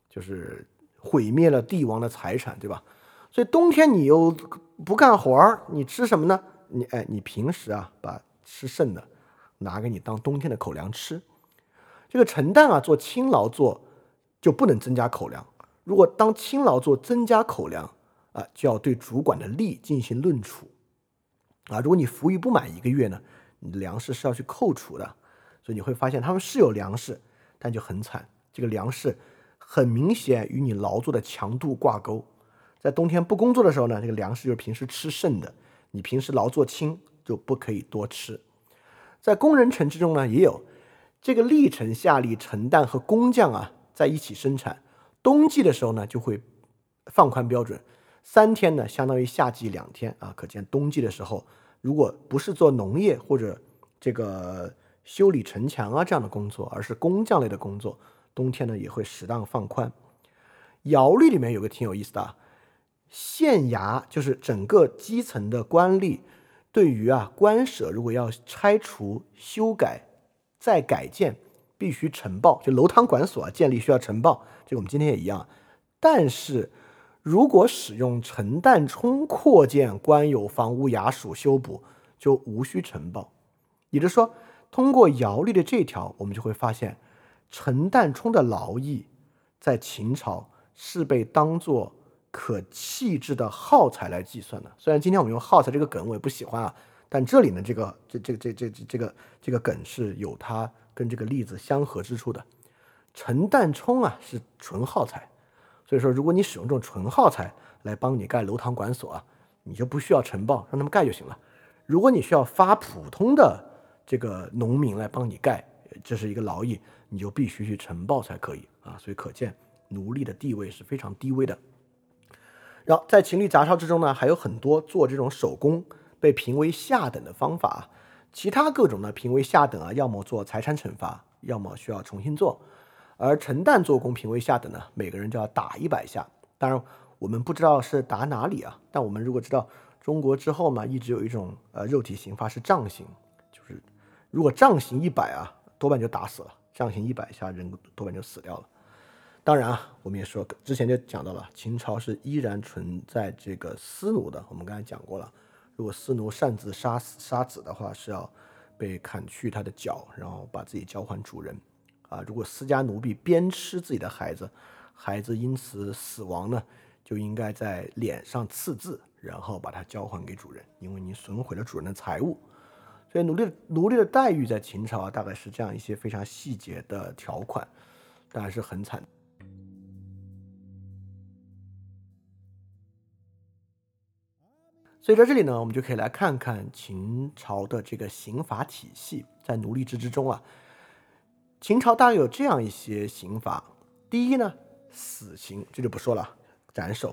就是毁灭了帝王的财产，对吧？所以冬天你又不干活儿，你吃什么呢？你哎，你平时啊把吃剩的拿给你当冬天的口粮吃。这个陈旦啊做轻劳作。就不能增加口粮。如果当轻劳做增加口粮啊，就要对主管的吏进行论处啊。如果你服役不满一个月呢，你的粮食是要去扣除的。所以你会发现他们是有粮食，但就很惨。这个粮食很明显与你劳作的强度挂钩。在冬天不工作的时候呢，这个粮食就是平时吃剩的，你平时劳作轻就不可以多吃。在工人城之中呢，也有这个历城下吏、承担和工匠啊。在一起生产，冬季的时候呢，就会放宽标准，三天呢相当于夏季两天啊。可见冬季的时候，如果不是做农业或者这个修理城墙啊这样的工作，而是工匠类的工作，冬天呢也会适当放宽。徭律里面有个挺有意思的，县衙就是整个基层的官吏，对于啊官舍如果要拆除、修改、再改建。必须呈报，就楼堂馆所啊建立需要呈报，这个我们今天也一样。但是如果使用陈旦冲扩建官有房屋衙署修补，就无需呈报。也就是说，通过尧律的这条，我们就会发现陈旦冲的劳役在秦朝是被当做可弃置的耗材来计算的。虽然今天我们用耗材这个梗我也不喜欢啊，但这里呢，这个这这这这这个这个梗是有它。跟这个例子相合之处的，陈旦冲啊是纯耗材，所以说如果你使用这种纯耗材来帮你盖楼堂馆所啊，你就不需要呈报，让他们盖就行了。如果你需要发普通的这个农民来帮你盖，这是一个劳役，你就必须去呈报才可以啊。所以可见奴隶的地位是非常低微的。然后在秦律杂抄之中呢，还有很多做这种手工被评为下等的方法。其他各种呢评为下等啊，要么做财产惩罚，要么需要重新做。而陈旦做工评为下等呢，每个人就要打一百下。当然，我们不知道是打哪里啊。但我们如果知道中国之后嘛，一直有一种呃肉体刑罚是杖刑，就是如果杖刑一百啊，多半就打死了；杖刑一百下，人多半就死掉了。当然啊，我们也说之前就讲到了，秦朝是依然存在这个私奴的。我们刚才讲过了。如果私奴擅自杀死杀子的话，是要被砍去他的脚，然后把自己交还主人。啊，如果私家奴婢鞭笞自己的孩子，孩子因此死亡呢，就应该在脸上刺字，然后把它交还给主人，因为你损毁了主人的财物。所以奴隶奴隶的待遇在秦朝啊，大概是这样一些非常细节的条款，当然是很惨。所以在这里呢，我们就可以来看看秦朝的这个刑罚体系在奴隶制之中啊。秦朝大概有这样一些刑罚：第一呢，死刑，这就不说了，斩首；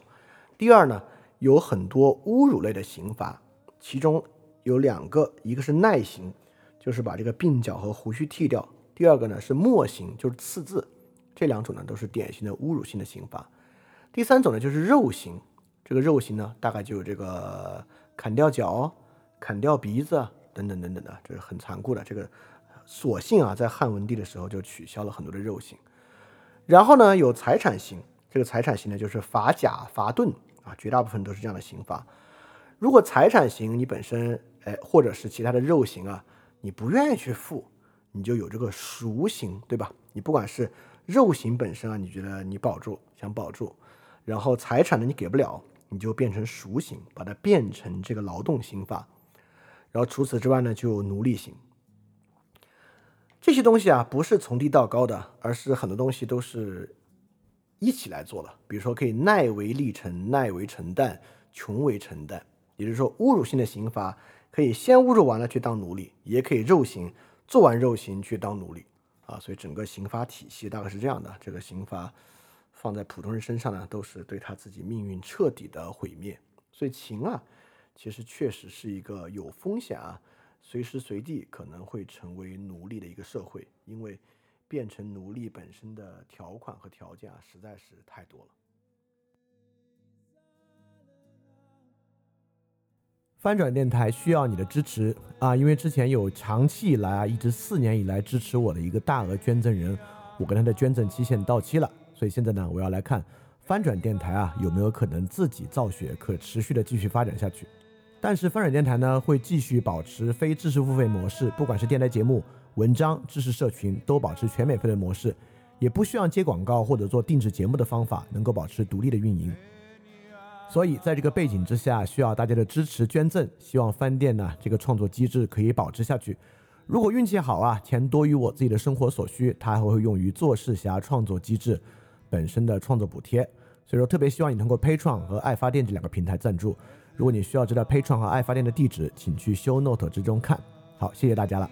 第二呢，有很多侮辱类的刑罚，其中有两个，一个是耐刑，就是把这个鬓角和胡须剃掉；第二个呢是墨刑，就是刺字。这两种呢都是典型的侮辱性的刑罚。第三种呢就是肉刑。这个肉刑呢，大概就有这个砍掉脚、砍掉鼻子等等等等的，这是很残酷的。这个所幸啊，在汉文帝的时候就取消了很多的肉刑。然后呢，有财产刑，这个财产刑呢就是罚甲、罚盾啊，绝大部分都是这样的刑罚。如果财产刑你本身哎，或者是其他的肉刑啊，你不愿意去付，你就有这个赎刑，对吧？你不管是肉刑本身啊，你觉得你保住想保住，然后财产呢你给不了。你就变成赎刑，把它变成这个劳动刑法，然后除此之外呢，就有奴隶刑。这些东西啊，不是从低到高的，而是很多东西都是一起来做的。比如说，可以耐为历程，耐为承担，穷为承担。也就是说，侮辱性的刑罚可以先侮辱完了去当奴隶，也可以肉刑，做完肉刑去当奴隶啊。所以整个刑罚体系大概是这样的。这个刑罚放在普通人身上呢，都是对他自己命运彻底的毁灭。所以秦啊，其实确实是一个有风险啊，随时随地可能会成为奴隶的一个社会，因为变成奴隶本身的条款和条件啊，实在是太多了。翻转电台需要你的支持啊，因为之前有长期以来啊，一直四年以来支持我的一个大额捐赠人，我跟他的捐赠期限到期了，所以现在呢，我要来看。翻转电台啊，有没有可能自己造血，可持续的继续发展下去？但是翻转电台呢，会继续保持非知识付费模式，不管是电台节目、文章、知识社群，都保持全免费的模式，也不需要接广告或者做定制节目的方法，能够保持独立的运营。所以在这个背景之下，需要大家的支持捐赠，希望翻店呢这个创作机制可以保持下去。如果运气好啊，钱多于我自己的生活所需，它还会用于做事侠创作机制。本身的创作补贴，所以说特别希望你通过 Pay 创和爱发电这两个平台赞助。如果你需要知道 Patreon 和爱发电的地址，请去 Show Note 之中看。好，谢谢大家了。